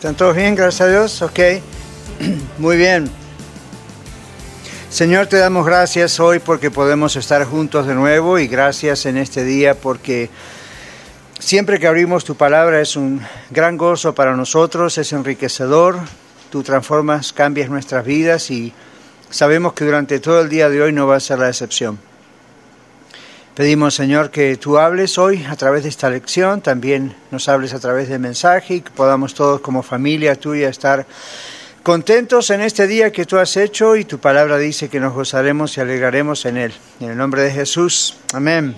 ¿Están todos bien? Gracias a Dios. Ok. Muy bien. Señor, te damos gracias hoy porque podemos estar juntos de nuevo y gracias en este día porque siempre que abrimos tu palabra es un gran gozo para nosotros, es enriquecedor. Tú transformas, cambias nuestras vidas y sabemos que durante todo el día de hoy no va a ser la excepción. Pedimos, Señor, que tú hables hoy a través de esta lección, también nos hables a través del mensaje y que podamos todos como familia tuya estar contentos en este día que tú has hecho y tu palabra dice que nos gozaremos y alegraremos en él. En el nombre de Jesús. Amén.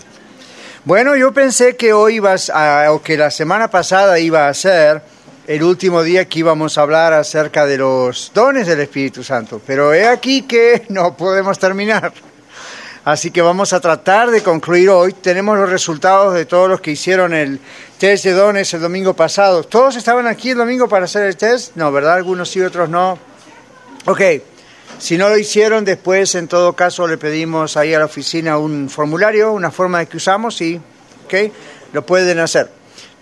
Bueno, yo pensé que hoy ibas a, o que la semana pasada iba a ser el último día que íbamos a hablar acerca de los dones del Espíritu Santo, pero he aquí que no podemos terminar. Así que vamos a tratar de concluir hoy. Tenemos los resultados de todos los que hicieron el test de dones el domingo pasado. ¿Todos estaban aquí el domingo para hacer el test? No, ¿verdad? Algunos sí, otros no. Ok, si no lo hicieron, después en todo caso le pedimos ahí a la oficina un formulario, una forma de que usamos y, ok, lo pueden hacer.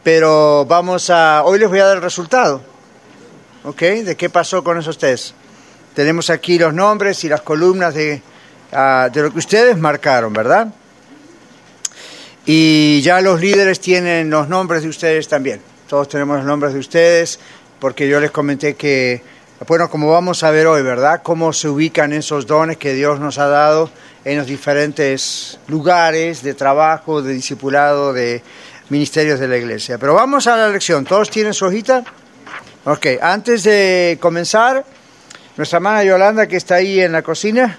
Pero vamos a, hoy les voy a dar el resultado, ok, de qué pasó con esos test. Tenemos aquí los nombres y las columnas de uh, de lo que ustedes marcaron, ¿verdad? Y ya los líderes tienen los nombres de ustedes también. Todos tenemos los nombres de ustedes, porque yo les comenté que, bueno, como vamos a ver hoy, ¿verdad? Cómo se ubican esos dones que Dios nos ha dado en los diferentes lugares de trabajo, de discipulado, de ministerios de la iglesia. Pero vamos a la lección. ¿Todos tienen su hojita? Ok, antes de comenzar, nuestra hermana Yolanda, que está ahí en la cocina,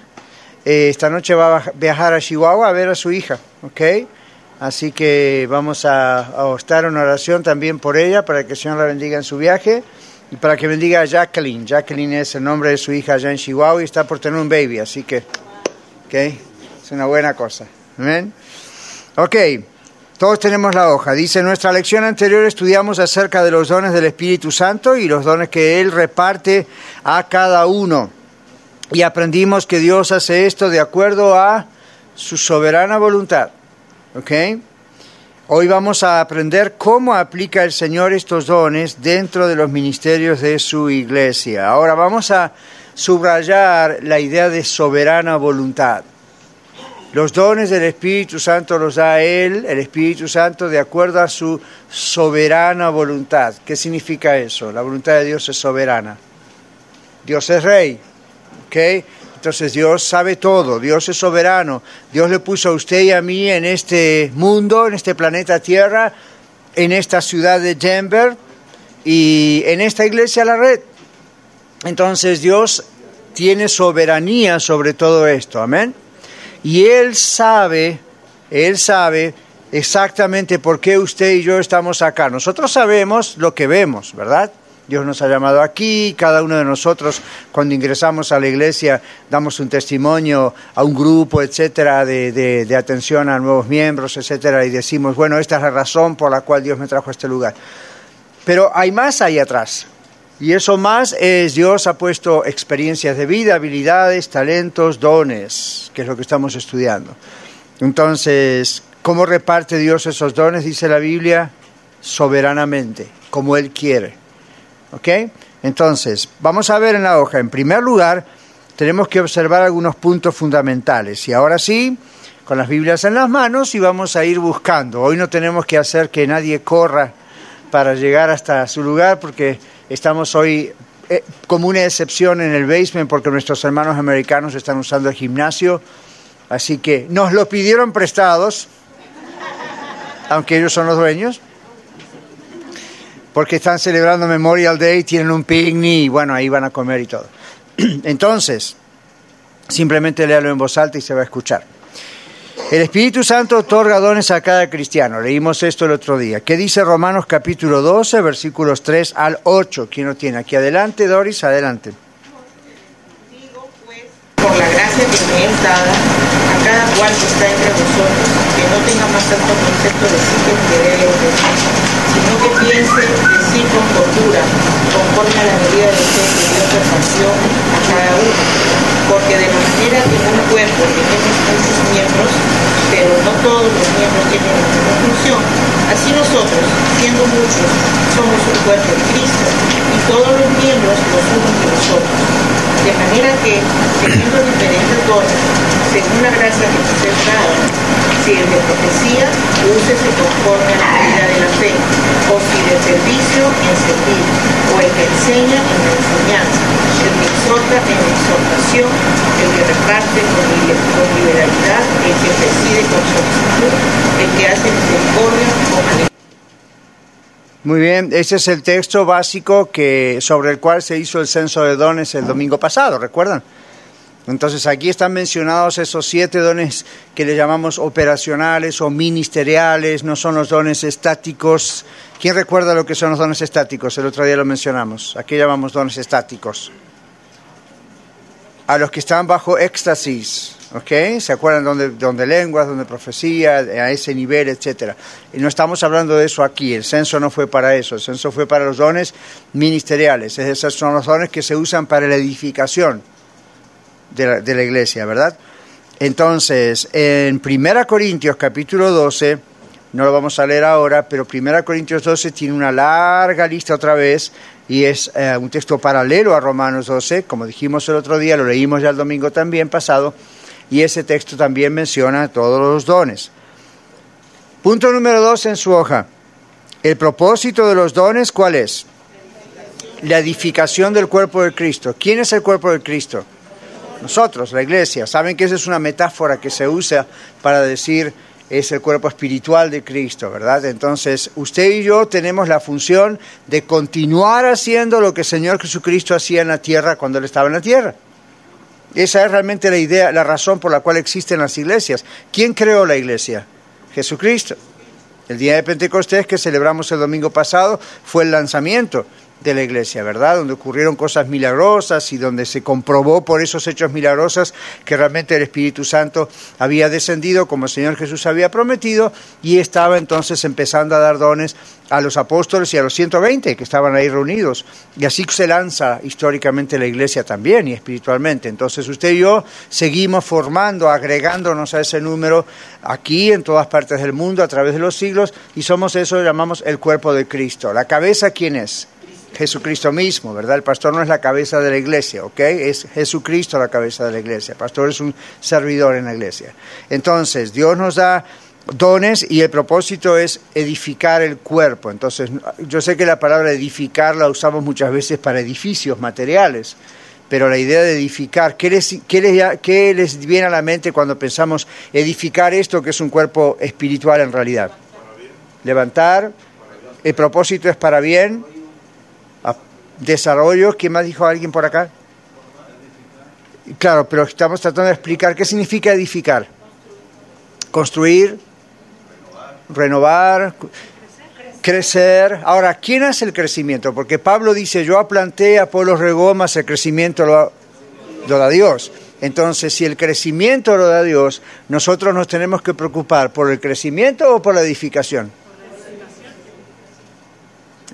eh, esta noche va a viajar a Chihuahua a ver a su hija, ¿ok? Así que vamos a, a estar en oración también por ella, para que el Señor la bendiga en su viaje y para que bendiga a Jacqueline. Jacqueline es el nombre de su hija allá en Chihuahua y está por tener un baby, así que, ¿ok? Es una buena cosa. Amén. Ok, todos tenemos la hoja. Dice, en nuestra lección anterior estudiamos acerca de los dones del Espíritu Santo y los dones que Él reparte a cada uno. Y aprendimos que Dios hace esto de acuerdo a su soberana voluntad. ¿Ok? Hoy vamos a aprender cómo aplica el Señor estos dones dentro de los ministerios de su iglesia. Ahora vamos a subrayar la idea de soberana voluntad. Los dones del Espíritu Santo los da Él, el Espíritu Santo, de acuerdo a su soberana voluntad. ¿Qué significa eso? La voluntad de Dios es soberana. Dios es rey, ¿ok? Entonces Dios sabe todo, Dios es soberano, Dios le puso a usted y a mí en este mundo, en este planeta Tierra, en esta ciudad de Denver y en esta iglesia La Red. Entonces Dios tiene soberanía sobre todo esto, amén. Y Él sabe, Él sabe exactamente por qué usted y yo estamos acá. Nosotros sabemos lo que vemos, ¿verdad? Dios nos ha llamado aquí, cada uno de nosotros cuando ingresamos a la iglesia damos un testimonio a un grupo, etcétera, de, atención a nuevos miembros, etcétera, y decimos, bueno, esta es la razón por la cual Dios me trajo a este lugar. Pero hay más ahí atrás. Y eso más es Dios ha puesto experiencias de vida, habilidades, talentos, dones, que es lo que estamos estudiando. Entonces, ¿cómo reparte Dios esos dones? Dice la Biblia, soberanamente, como Él quiere. ¿Ok? Entonces, vamos a ver en la hoja. En primer lugar, tenemos que observar algunos puntos fundamentales. Y ahora sí, con las Biblias en las manos y vamos a ir buscando. Hoy no tenemos que hacer que nadie corra para llegar hasta su lugar porque estamos hoy eh, como una excepción en el basement porque nuestros hermanos americanos están usando el gimnasio. Así que nos lo pidieron prestados, aunque ellos son los dueños porque están celebrando Memorial Day, tienen un picnic y bueno, ahí van a comer y todo. Entonces, simplemente léalo en voz alta y se va a escuchar. El Espíritu Santo otorga dones a cada cristiano. Leímos esto el otro día. ¿Qué dice Romanos capítulo 12, versículos 3 al 8? ¿Quién lo tiene? Aquí adelante, Doris, adelante. Digo, pues, por la gracia que me es dada a cada cual que está entre vosotros, no tenga más alto concepto de sí que el que debe de sí, sino que piense de sí con cordura, conforme a la medida de fe que Dios repartió a cada uno. Porque de manera que un cuerpo tenemos muchos miembros, pero no todos los miembros tienen la misma función, así nosotros, siendo muchos, somos un cuerpo de Cristo, y todos los miembros los unos de nosotros. De manera que, teniendo diferentes dones, según la gracia que nos es dada, si el de profecía, úsese conforme a la medida de la fe, o si de servicio, en servir, o el que enseña en la enseñanza, el que exhorta en la exhortación, el que reparte con, liberalidad, el que preside Muy bien, ese es el texto básico que, sobre el cual se hizo el censo de dones el domingo pasado, ¿recuerdan? Entonces aquí están mencionados esos siete dones que le llamamos operacionales o ministeriales, no son los dones estáticos. ¿Quién recuerda lo que son los dones estáticos? El otro día lo mencionamos. Aquí llamamos dones estáticos. A los que están bajo éxtasis, ¿ok? ¿Se acuerdan donde, donde lenguas, donde profecía, a ese nivel, etcétera? Y no estamos hablando de eso aquí. El censo no fue para eso. El censo fue para los dones ministeriales. Esos son los dones que se usan para la edificación de la, de la iglesia, ¿verdad? Entonces, en 1 Corintios capítulo 12, no lo vamos a leer ahora, pero 1 Corintios 12 tiene una larga lista otra vez y es eh, un texto paralelo a Romanos 12, como dijimos el otro día, lo leímos ya el domingo también pasado, y ese texto también menciona todos los dones. Punto número dos en su hoja. El propósito de los dones, ¿cuál es? La edificación del cuerpo de Cristo. ¿Quién es el cuerpo de Cristo? nosotros, la iglesia. Saben que esa es una metáfora que se usa para decir es el cuerpo espiritual de Cristo, ¿verdad? Entonces, usted y yo tenemos la función de continuar haciendo lo que el Señor Jesucristo hacía en la tierra cuando Él estaba en la tierra. Esa es realmente la idea, la razón por la cual existen las iglesias. ¿Quién creó la iglesia? Jesucristo. El día de Pentecostés que celebramos el domingo pasado fue el lanzamiento de la iglesia, ¿verdad? Donde ocurrieron cosas milagrosas y donde se comprobó por esos hechos milagrosos que realmente el Espíritu Santo había descendido como el Señor Jesús había prometido y estaba entonces empezando a dar dones a los apóstoles y a los 120 que estaban ahí reunidos. Y así se lanza históricamente la iglesia también y espiritualmente. Entonces usted y yo seguimos formando, agregándonos a ese número aquí en todas partes del mundo a través de los siglos y somos eso llamamos el cuerpo de Cristo. ¿La cabeza quién es? Jesucristo mismo, ¿verdad? El pastor no es la cabeza de la iglesia, ¿ok? Es Jesucristo la cabeza de la iglesia. El pastor es un servidor en la iglesia. Entonces, Dios nos da dones y el propósito es edificar el cuerpo. Entonces, yo sé que la palabra edificar la usamos muchas veces para edificios materiales, pero la idea de edificar, ¿qué les, qué les, qué les viene a la mente cuando pensamos edificar esto que es un cuerpo espiritual en realidad? Levantar, el propósito es para bien, desarrollo, ¿qué más dijo alguien por acá? Claro, pero estamos tratando de explicar qué significa edificar. Construir, renovar, crecer. Ahora, ¿quién hace el crecimiento? Porque Pablo dice, yo planté, Apolo regó, más el crecimiento lo da Dios. Entonces, si el crecimiento lo da Dios, nosotros nos tenemos que preocupar por el crecimiento o por la edificación.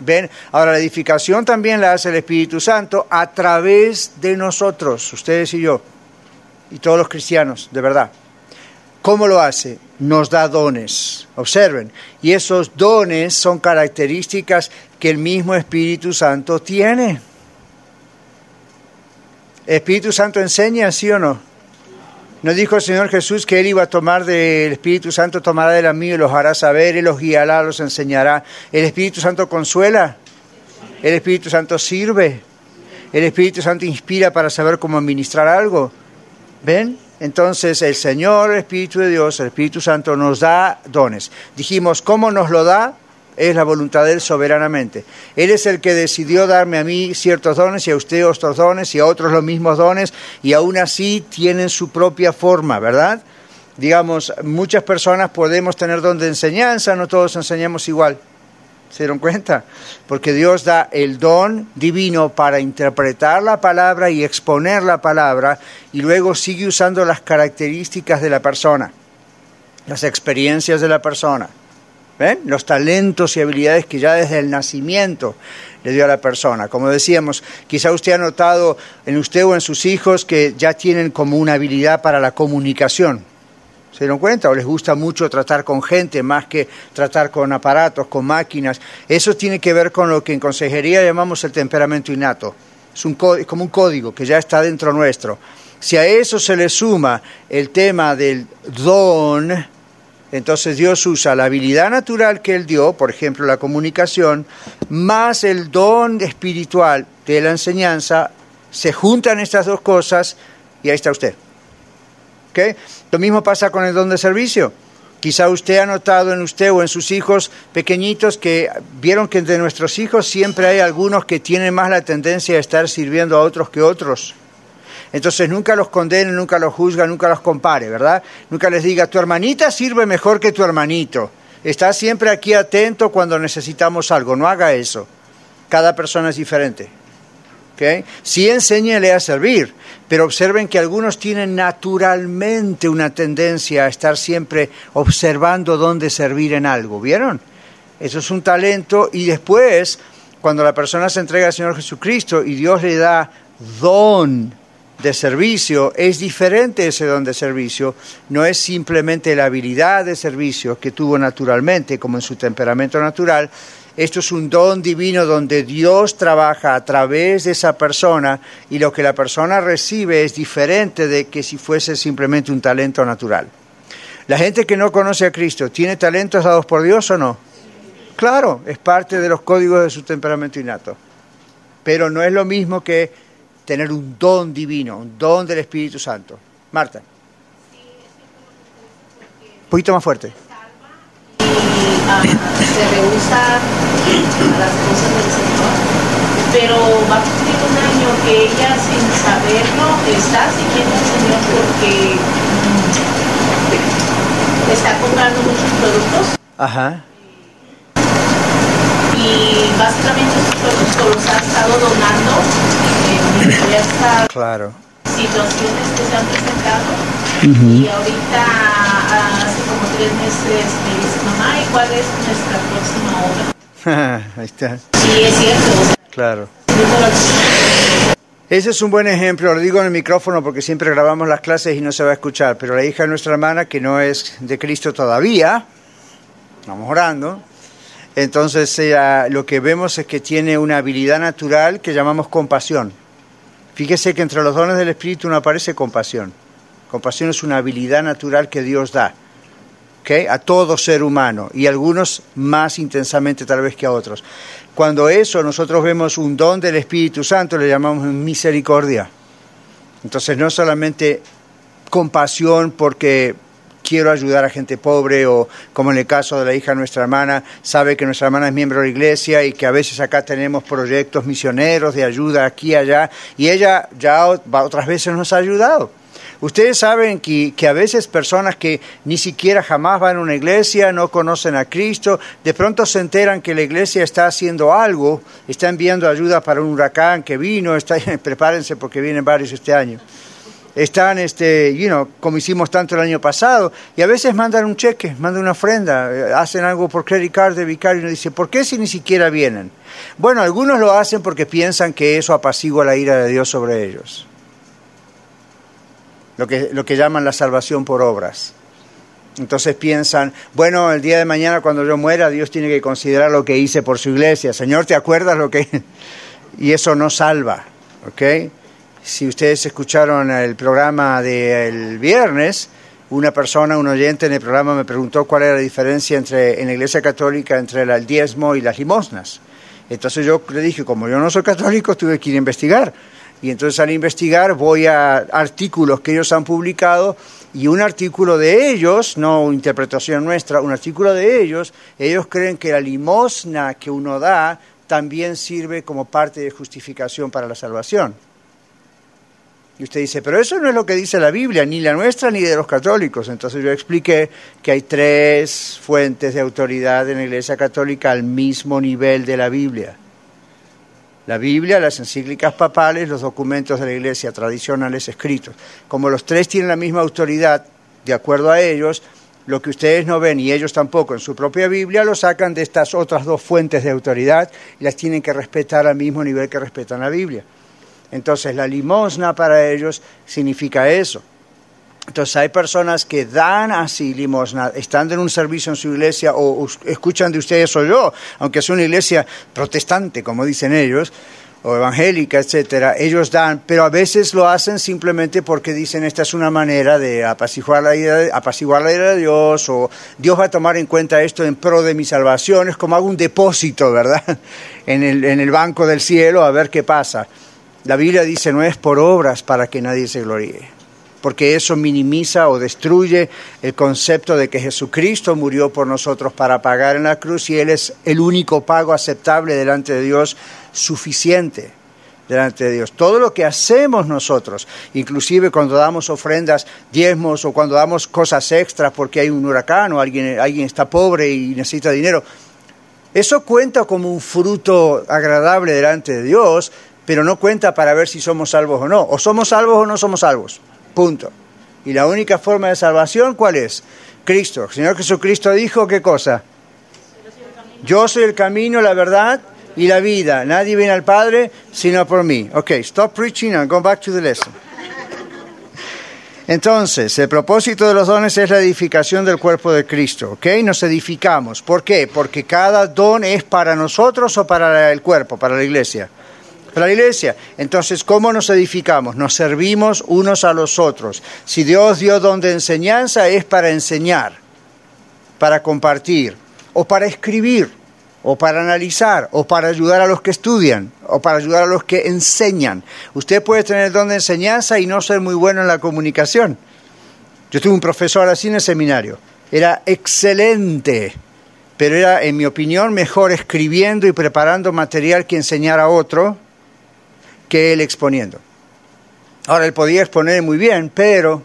¿Ven? Ahora, la edificación también la hace el Espíritu Santo a través de nosotros, ustedes y yo, y todos los cristianos, de verdad. ¿Cómo lo hace? Nos da dones. Observen. Y esos dones son características que el mismo Espíritu Santo tiene. ¿El Espíritu Santo enseña, sí o no? ¿No dijo el Señor Jesús que Él iba a tomar del Espíritu Santo, tomará de la mía y los hará saber, Él los guiará, los enseñará? ¿El Espíritu Santo consuela? ¿El Espíritu Santo sirve? ¿El Espíritu Santo inspira para saber cómo administrar algo? ¿Ven? Entonces el Señor, el Espíritu de Dios, el Espíritu Santo nos da dones. Dijimos, ¿cómo nos lo da? Es la voluntad de Él soberanamente. Él es el que decidió darme a mí ciertos dones y a usted otros dones y a otros los mismos dones y aún así tienen su propia forma, ¿verdad? digamos, muchas personas podemos tener don de enseñanza, no todos enseñamos igual. ¿Se dieron cuenta? Porque Dios da el don divino para interpretar la palabra y exponer la palabra y luego sigue usando las características de la persona, las experiencias de la persona. Los talentos y habilidades que ya desde el nacimiento le dio a la persona. Como decíamos, quizá usted ha notado en usted o en sus hijos que ya tienen como una habilidad para la comunicación ¿Se dieron cuenta? ¿O les gusta mucho tratar con gente más que tratar con aparatos, con máquinas? Eso tiene que ver con lo que en consejería llamamos el temperamento innato. Es, un, como un código que ya está dentro nuestro. Si a eso se le suma el tema del don, entonces Dios usa la habilidad natural que Él dio, por ejemplo la comunicación, más el don espiritual de la enseñanza, se juntan estas dos cosas y ahí está usted. Lo mismo pasa con el don de servicio. Quizá usted ha notado en usted o en sus hijos pequeñitos que vieron que entre nuestros hijos siempre hay algunos que tienen más la tendencia a estar sirviendo a otros que otros. Entonces nunca los condene, nunca los juzga, nunca los compare, ¿verdad? Nunca les diga, tu hermanita sirve mejor que tu hermanito. Está siempre aquí atento cuando necesitamos algo. No haga eso. Cada persona es diferente. Sí enséñele a servir, pero observen que algunos tienen naturalmente una tendencia a estar siempre observando dónde servir en algo, ¿vieron? Eso es un talento y después, cuando la persona se entrega al Señor Jesucristo y Dios le da don de servicio, es diferente ese don de servicio, no es simplemente la habilidad de servicio que tuvo naturalmente, como en su temperamento natural, esto es un don divino donde Dios trabaja a través de esa persona y lo que la persona recibe es diferente de que si fuese simplemente un talento natural. La gente que no conoce a Cristo, ¿tiene talentos dados por Dios o no? Claro, es parte de los códigos de su temperamento innato. Pero no es lo mismo que tener un don divino, un don del Espíritu Santo. Marta. Un poquito más fuerte se rehúsa a las cosas del Señor, pero va a cumplir un año que ella sin saberlo está siguiendo al Señor porque está comprando muchos productos. Ajá. Y básicamente esos productos los ha estado donando diversas claro. situaciones que se han presentado. Y ahorita hace como tres meses me dice, mamá, ¿y cuál es nuestra próxima obra? Ahí está. Sí, es cierto. Claro. Ese es un buen ejemplo, lo digo en el micrófono porque siempre grabamos las clases y no se va a escuchar, pero la hija de nuestra hermana, que no es de Cristo todavía, vamos orando, entonces lo que vemos es que tiene una habilidad natural que llamamos compasión. Fíjese que entre los dones del Espíritu no aparece compasión. Compasión es una habilidad natural que Dios da a todo ser humano y algunos más intensamente tal vez que a otros. Cuando eso nosotros vemos un don del Espíritu Santo, le llamamos misericordia. Entonces no solamente compasión porque quiero ayudar a gente pobre o como en el caso de la hija de nuestra hermana, sabe que nuestra hermana es miembro de la iglesia y que a veces acá tenemos proyectos misioneros de ayuda aquí y allá y ella ya otras veces nos ha ayudado. Ustedes saben que, a veces personas que ni siquiera jamás van a una iglesia, no conocen a Cristo, de pronto se enteran que la iglesia está haciendo algo, está enviando ayuda para un huracán que vino, está, prepárense porque vienen varios este año. Están, este, you know, como hicimos tanto el año pasado, y a veces mandan un cheque, mandan una ofrenda, eh, hacen algo por credit card de vicario y uno dice, ¿por qué si ni siquiera vienen? Bueno, algunos lo hacen porque piensan que eso apacigua la ira de Dios sobre ellos lo que, lo que llaman la salvación por obras. Entonces piensan, bueno, el día de mañana cuando yo muera, Dios tiene que considerar lo que hice por su iglesia. Señor, ¿te acuerdas lo que...? y eso no salva, ¿ok? Si ustedes escucharon el programa del viernes, una persona, un oyente en el programa me preguntó cuál era la diferencia entre, en la iglesia católica entre el diezmo y las limosnas. Entonces yo le dije, como yo no soy católico, tuve que ir a investigar. Y entonces al investigar voy a artículos que ellos han publicado y un artículo de ellos, no interpretación nuestra, un artículo de ellos, ellos creen que la limosna que uno da también sirve como parte de justificación para la salvación. Y usted dice, pero eso no es lo que dice la Biblia, ni la nuestra ni de los católicos. Entonces yo expliqué que hay tres fuentes de autoridad en la Iglesia Católica al mismo nivel de la Biblia. La Biblia, las encíclicas papales, los documentos de la Iglesia tradicionales escritos. Como los tres tienen la misma autoridad, de acuerdo a ellos, lo que ustedes no ven y ellos tampoco en su propia Biblia lo sacan de estas otras dos fuentes de autoridad y las tienen que respetar al mismo nivel que respetan la Biblia. Entonces la limosna para ellos significa eso. Entonces hay personas que dan así limosna, estando en un servicio en su iglesia o, escuchan de ustedes o yo, aunque es una iglesia protestante, como dicen ellos, o evangélica, etcétera, ellos dan, pero a veces lo hacen simplemente porque dicen esta es una manera de apaciguar la ira, de, apaciguar la de Dios, o Dios va a tomar en cuenta esto en pro de mi salvación, es como hago un depósito, ¿verdad? En el, en el banco del cielo a ver qué pasa. La Biblia dice no es por obras para que nadie se gloríe, porque eso minimiza o destruye el concepto de que Jesucristo murió por nosotros para pagar en la cruz y Él es el único pago aceptable delante de Dios, suficiente delante de Dios. Todo lo que hacemos nosotros, inclusive cuando damos ofrendas, diezmos o cuando damos cosas extras porque hay un huracán o alguien, alguien está pobre y necesita dinero, eso cuenta como un fruto agradable delante de Dios, pero no cuenta para ver si somos salvos o no. O somos salvos o no somos salvos. Punto. Y la única forma de salvación, ¿cuál es? Cristo. El Señor Jesucristo dijo qué cosa. Yo soy el camino, la verdad y la vida. Nadie viene al Padre sino por mí. Ok, stop preaching and go back to the lesson. Entonces, el propósito de los dones es la edificación del cuerpo de Cristo, ¿ok? Nos edificamos. ¿Por qué? Porque cada don es para nosotros o para el cuerpo, para la iglesia la iglesia. Entonces, ¿cómo nos edificamos? Nos servimos unos a los otros. Si Dios dio don de enseñanza es para enseñar, para compartir, o para escribir, o para analizar, o para ayudar a los que estudian, o para ayudar a los que enseñan. Usted puede tener don de enseñanza y no ser muy bueno en la comunicación. Yo tuve un profesor así en el seminario. Era excelente, pero era, en mi opinión, mejor escribiendo y preparando material que enseñar a otro que él exponiendo. Ahora, él podía exponer muy bien, pero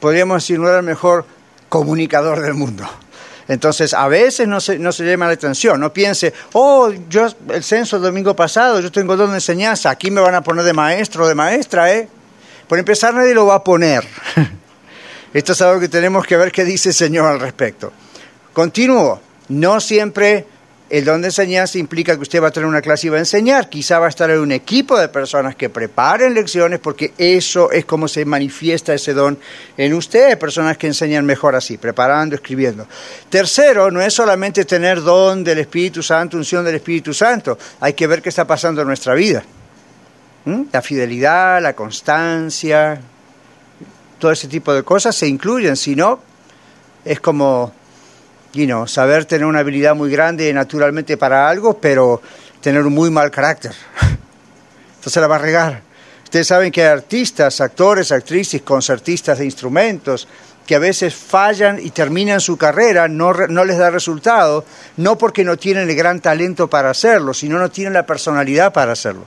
podríamos decir no era el mejor comunicador del mundo. Entonces, a veces no se, no se llama la atención, no piense, oh, yo el censo el domingo pasado, yo tengo don de enseñanza, aquí me van a poner de maestro o de maestra, ¿eh? Por empezar, nadie lo va a poner. Esto es algo que tenemos que ver qué dice el Señor al respecto. Continúo, no siempre el don de enseñanza implica que usted va a tener una clase y va a enseñar. Quizá va a estar en un equipo de personas que preparen lecciones porque eso es como se manifiesta ese don en usted. Personas que enseñan mejor así, preparando, escribiendo. Tercero, no es solamente tener don del Espíritu Santo, unción del Espíritu Santo. Hay que ver qué está pasando en nuestra vida. ¿Mm? La fidelidad, la constancia, todo ese tipo de cosas se incluyen. Si no, es como you saber tener una habilidad muy grande naturalmente para algo, pero tener un muy mal carácter. Entonces la va a regar. Ustedes saben que hay artistas, actores, actrices, concertistas de instrumentos que a veces fallan y terminan su carrera, no, no les da resultado, no porque no tienen el gran talento para hacerlo, sino no tienen la personalidad para hacerlo.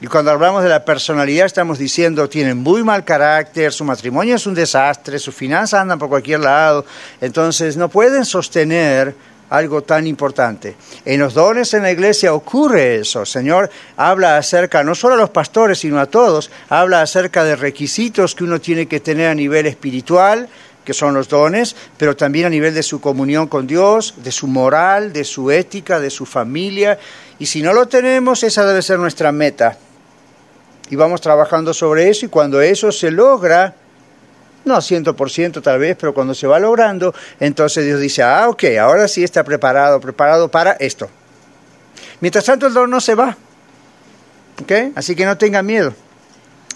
Y cuando hablamos de la personalidad estamos diciendo tienen muy mal carácter, su matrimonio es un desastre, sus finanzas andan por cualquier lado, entonces no pueden sostener algo tan importante. En los dones en la iglesia ocurre eso. Señor habla acerca, no solo a los pastores, sino a todos, habla acerca de requisitos que uno tiene que tener a nivel espiritual, que son los dones, pero también a nivel de su comunión con Dios, de su moral, de su ética, de su familia. Y si no lo tenemos, esa debe ser nuestra meta y vamos trabajando sobre eso y cuando eso se logra, no por ciento tal vez, pero cuando se va logrando, entonces Dios dice, ah, ok, ahora sí está preparado, preparado para esto. Mientras tanto el dolor no se va, ¿ok? Así que no tengan miedo.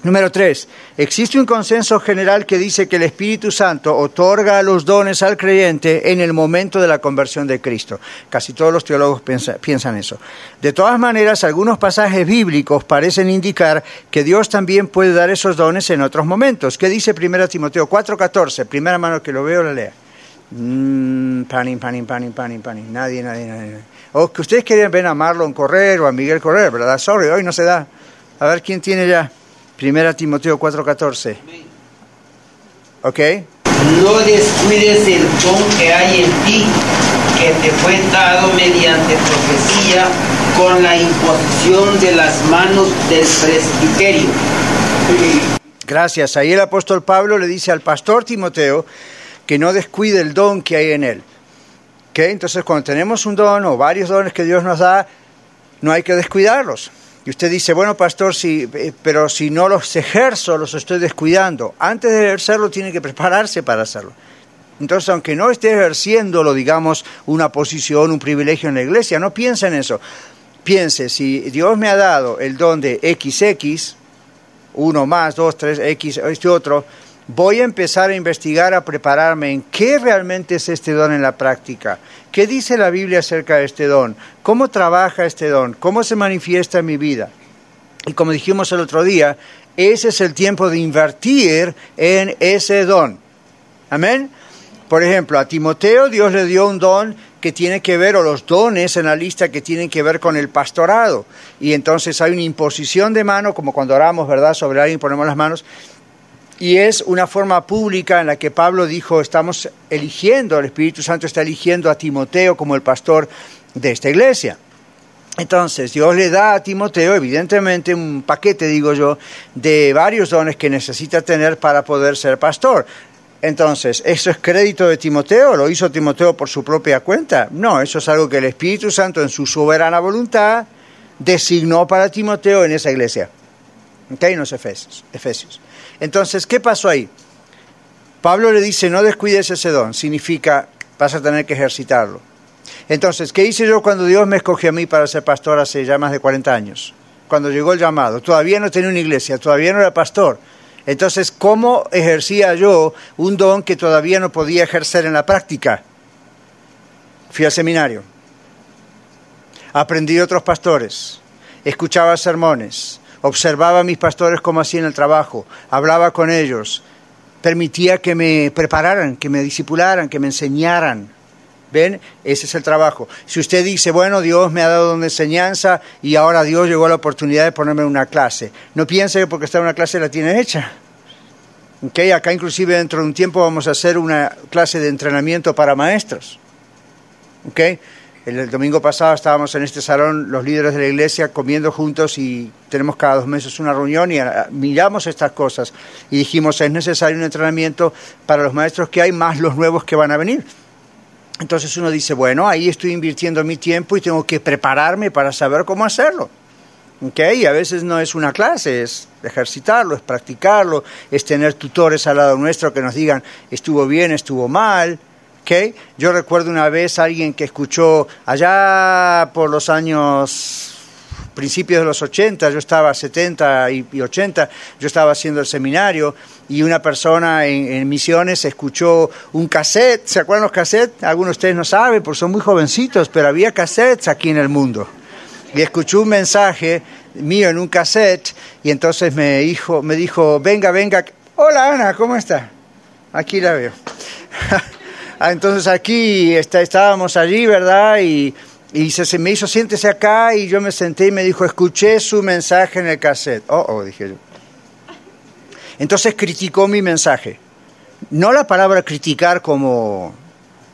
Número tres, existe un consenso general que dice que el Espíritu Santo otorga los dones al creyente en el momento de la conversión de Cristo. Casi todos los teólogos piensan eso. De todas maneras, algunos pasajes bíblicos parecen indicar que Dios también puede dar esos dones en otros momentos. ¿Qué dice 1 Timoteo 4:14? Primera mano que lo veo, la lea. Mm, panin, panin, panin, panin, panin. Nadie, nadie, nadie. O que ustedes querían ver a Marlon correr o a Miguel correr, ¿verdad? Sorry, hoy no se da. A ver quién tiene ya. Primera Timoteo 4:14. ¿Ok? No descuides el don que hay en ti, que te fue dado mediante profecía con la imposición de las manos del presbiterio. Gracias. Ahí el apóstol Pablo le dice al pastor Timoteo que no descuide el don que hay en él. ¿Ok? Entonces, cuando tenemos un don o varios dones que Dios nos da, no hay que descuidarlos. Y usted dice, bueno, pastor, sí, eh, pero si no los ejerzo, los estoy descuidando. Antes de ejercerlo, tiene que prepararse para hacerlo. Entonces, aunque no esté ejerciéndolo, digamos, una posición, un privilegio en la iglesia, no piense en eso. Piense, si Dios me ha dado el don de XX, uno más, dos, tres, X, este otro, voy a empezar a investigar, a prepararme en qué realmente es este don en la práctica. ¿Qué dice la Biblia acerca de este don? ¿Cómo trabaja este don? ¿Cómo se manifiesta en mi vida? Y como dijimos el otro día, ese es el tiempo de invertir en ese don. Amén. Por ejemplo, a Timoteo Dios le dio un don que tiene que ver, o los dones en la lista que tienen que ver con el pastorado. Y entonces hay una imposición de mano, como cuando oramos, ¿verdad? Sobre alguien ponemos las manos y es una forma pública en la que Pablo dijo, estamos eligiendo, el Espíritu Santo está eligiendo a Timoteo como el pastor de esta iglesia. Entonces, Dios le da a Timoteo, evidentemente, un paquete, digo yo, de varios dones que necesita tener para poder ser pastor. Entonces, ¿eso es crédito de Timoteo? ¿Lo hizo Timoteo por su propia cuenta? No, eso es algo que el Espíritu Santo en su soberana voluntad designó para Timoteo en esa iglesia. ¿Ok? En los Efesios. Efesios. Entonces, ¿qué pasó ahí? Pablo le dice, no descuides ese don, significa, vas a tener que ejercitarlo. Entonces, ¿qué hice yo cuando Dios me escogió a mí para ser pastor hace ya más de 40 años? Cuando llegó el llamado, todavía no tenía una iglesia, todavía no era pastor. Entonces, ¿cómo ejercía yo un don que todavía no podía ejercer en la práctica? Fui al seminario, aprendí de otros pastores, escuchaba sermones, observaba a mis pastores como hacían el trabajo, hablaba con ellos, permitía que me prepararan, que me disipularan, que me enseñaran. ¿Ven? Ese es el trabajo. Si usted dice, bueno, Dios me ha dado una enseñanza y ahora Dios llegó a la oportunidad de ponerme una clase, no piense que porque está en una clase la tiene hecha. Okay, acá inclusive dentro de un tiempo vamos a hacer una clase de entrenamiento para maestros. Okay. El, domingo pasado estábamos en este salón los líderes de la iglesia comiendo juntos y tenemos cada dos meses una reunión y ah, miramos estas cosas y dijimos es necesario un entrenamiento para los maestros que hay más los nuevos que van a venir. Entonces uno dice, bueno, ahí estoy invirtiendo mi tiempo y tengo que prepararme para saber cómo hacerlo. ¿Okay? A veces no es una clase, es ejercitarlo, es practicarlo, es tener tutores al lado nuestro que nos digan estuvo bien, estuvo mal, Okay. Yo recuerdo una vez a alguien que escuchó allá por los años principios de los 80, yo estaba 70 y 80, yo estaba haciendo el seminario y una persona en, Misiones escuchó un cassette, ¿se acuerdan los cassettes? Algunos de ustedes no saben porque son muy jovencitos, pero había cassettes aquí en el mundo. Y escuchó un mensaje mío en un cassette y entonces me dijo, me dijo venga, venga, hola Ana, ¿cómo está? Aquí la veo. Ah, entonces aquí está, estábamos allí, ¿verdad? Y, y se, me hizo, siéntese acá, y yo me senté y me dijo, escuché su mensaje en el cassette. Oh, oh, dije yo. Entonces criticó mi mensaje. No la palabra criticar como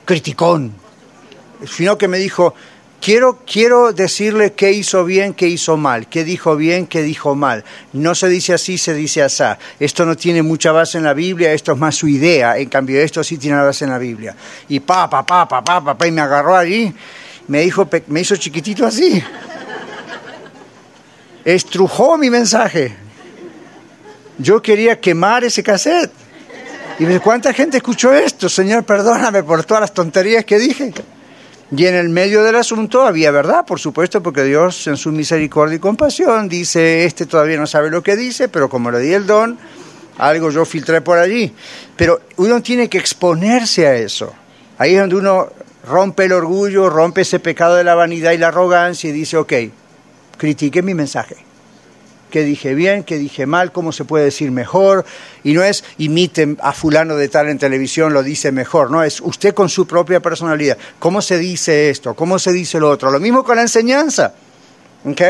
criticón, sino que me dijo, Quiero, quiero decirle qué hizo bien, qué hizo mal, qué dijo bien, qué dijo mal. No se dice así, se dice así. Esto no tiene mucha base en la Biblia, esto es más su idea. En cambio, esto sí tiene base en la Biblia. Y pa, pa, pa, pa, pa, pa, y me agarró allí, me, dijo, me hizo chiquitito así. Estrujó mi mensaje. Yo quería quemar ese cassette. Y me dice, ¿cuánta gente escuchó esto? Señor, perdóname por todas las tonterías que dije. Y en el medio del asunto había verdad, por supuesto, porque Dios en su misericordia y compasión dice, este todavía no sabe lo que dice, pero como le di el don, algo yo filtré por allí. Pero uno tiene que exponerse a eso. Ahí es donde uno rompe el orgullo, rompe ese pecado de la vanidad y la arrogancia y dice, ok, critique mi mensaje qué dije bien, qué dije mal, cómo se puede decir mejor. Y no es imiten a fulano de tal en televisión, lo dice mejor, no, es usted con su propia personalidad. ¿Cómo se dice esto? ¿Cómo se dice lo otro? Lo mismo con la enseñanza. ¿Ok?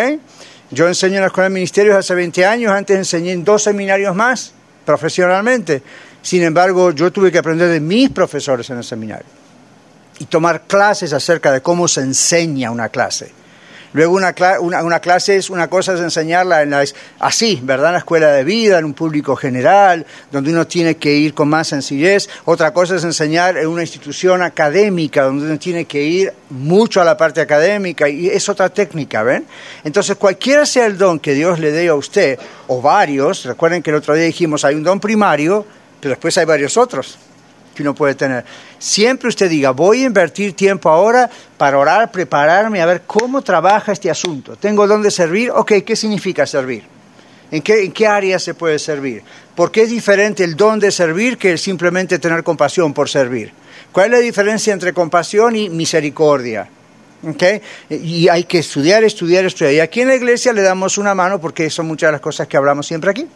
Yo enseño en la Escuela de Ministerios hace 20 años, antes enseñé en dos seminarios más profesionalmente. Sin embargo, yo tuve que aprender de mis profesores en el seminario y tomar clases acerca de cómo se enseña una clase. Luego una, una, clase es una cosa es enseñarla en la, así, ¿verdad? En la escuela de vida, en un público general, donde uno tiene que ir con más sencillez. Otra cosa es enseñar en una institución académica, donde uno tiene que ir mucho a la parte académica y es otra técnica, ¿ven? Entonces, cualquiera sea el don que Dios le dé a usted, o varios, recuerden que el otro día dijimos, hay un don primario, pero después hay varios otros que uno puede tener. Siempre usted diga, voy a invertir tiempo ahora para orar, prepararme, a ver cómo trabaja este asunto. ¿Tengo dónde servir? Ok, ¿qué significa servir? ¿En qué, ¿En qué área se puede servir? ¿Por qué es diferente el don de servir que el simplemente tener compasión por servir? ¿Cuál es la diferencia entre compasión y misericordia? Okay. Y hay que estudiar, estudiar, estudiar. Y aquí en la iglesia le damos una mano porque son muchas de las cosas que hablamos siempre aquí.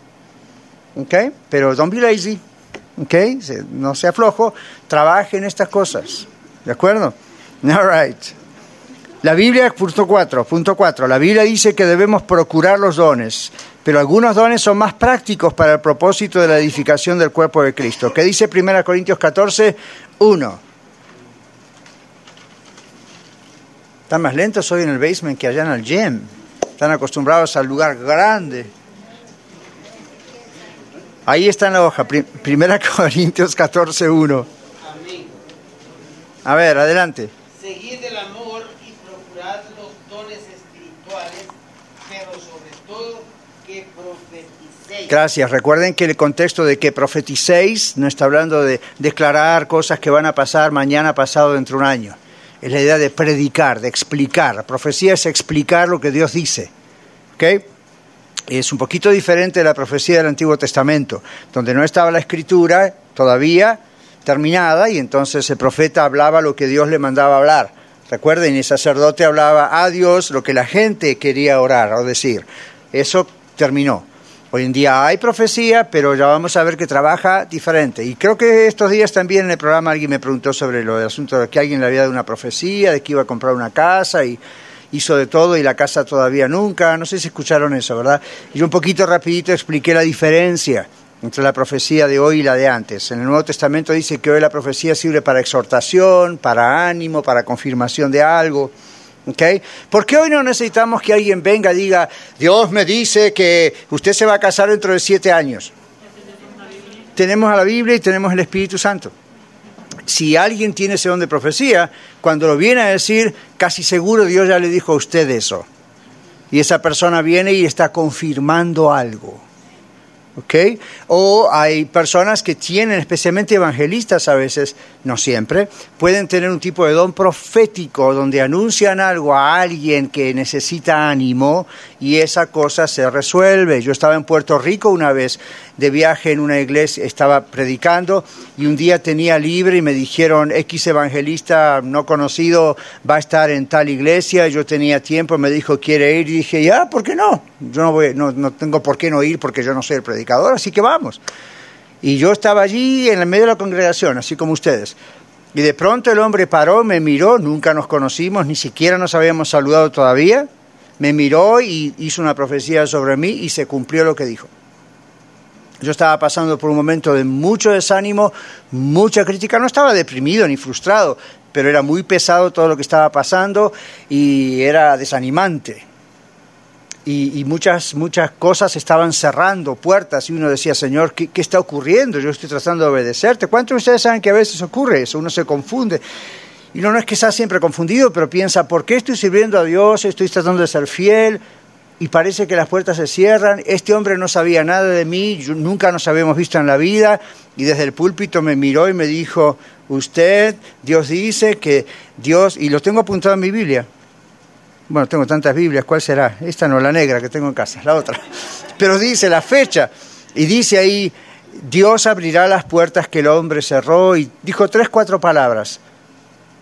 Okay. Pero don't be lazy. ¿Ok? No sea flojo, trabaje en estas cosas, ¿de acuerdo? All right. La Biblia, punto 4, punto 4, la Biblia dice que debemos procurar los dones, pero algunos dones son más prácticos para el propósito de la edificación del cuerpo de Cristo. ¿Qué dice 1 Corintios 14, 1? Están más lentos hoy en el basement que allá en el gym. Están acostumbrados al lugar grande. Ahí está en la hoja, Primera Corintios 14, 1. A ver, adelante. Seguid el amor y procurad los dones espirituales, pero sobre todo que profeticéis. Gracias. Recuerden que el contexto de que profeticéis no está hablando de declarar cosas que van a pasar mañana, pasado, dentro de un año. Es la idea de predicar, de explicar. profecía es explicar lo que Dios dice. ¿Ok? Es un poquito diferente de la profecía del Antiguo Testamento, donde no estaba la escritura todavía terminada y entonces el profeta hablaba lo que Dios le mandaba hablar. Recuerden, el sacerdote hablaba a Dios lo que la gente quería orar o decir. Eso terminó. Hoy en día hay profecía, pero ya vamos a ver que trabaja diferente. Y creo que estos días también en el programa alguien me preguntó sobre lo asunto de que alguien le había dado una profecía, de que iba a comprar una casa y hizo de todo y la casa todavía nunca. No sé si escucharon eso, ¿verdad? Y yo un poquito rapidito expliqué la diferencia entre la profecía de hoy y la de antes. En el Nuevo Testamento dice que hoy la profecía sirve para exhortación, para ánimo, para confirmación de algo. ¿Okay? ¿Por qué hoy no necesitamos que alguien venga y diga, Dios me dice que usted se va a casar dentro de siete años? Tenemos a la Biblia y tenemos el Espíritu Santo si alguien tiene ese don de profecía, cuando lo viene a decir, casi seguro Dios ya le dijo a usted eso. Y esa persona viene y está confirmando algo. ¿ok? O hay personas que tienen, especialmente evangelistas a veces, no siempre, pueden tener un tipo de don profético donde anuncian algo a alguien que necesita ánimo y esa cosa se resuelve. Yo estaba en Puerto Rico una vez de viaje en una iglesia, estaba predicando y un día tenía libre y me dijeron, X evangelista no conocido va a estar en tal iglesia, yo tenía tiempo, me dijo, ¿quiere ir? Dije, ya, ¿por qué no? Yo no, voy, no, no tengo por qué no ir porque yo no soy el predicador, así que vamos. Y yo estaba allí en el medio de la congregación, así como ustedes. Y de pronto el hombre paró, me miró, nunca nos conocimos, ni siquiera nos habíamos saludado todavía. Me miró y hizo una profecía sobre mí y se cumplió lo que dijo. Yo estaba pasando por un momento de mucho desánimo, mucha crítica, no estaba deprimido ni frustrado, pero era muy pesado todo lo que estaba pasando y era desanimante. Y, muchas, muchas cosas estaban cerrando puertas y uno decía, Señor, ¿qué, ¿qué, está ocurriendo? Yo estoy tratando de obedecerte. ¿Cuántos de ustedes saben que a veces ocurre eso? Uno se confunde. Y no, no es que sea siempre confundido, pero piensa, ¿por qué estoy sirviendo a Dios? Estoy tratando de ser fiel y parece que las puertas se cierran. Este hombre no sabía nada de mí, nunca nos habíamos visto en la vida y desde el púlpito me miró y me dijo, usted, Dios dice que Dios, y lo tengo apuntado en mi Biblia. Bueno, tengo tantas Biblias, ¿cuál será? Esta no, la negra que tengo en casa, la otra. Pero dice la fecha y dice ahí, Dios abrirá las puertas que el hombre cerró y dijo tres, cuatro palabras.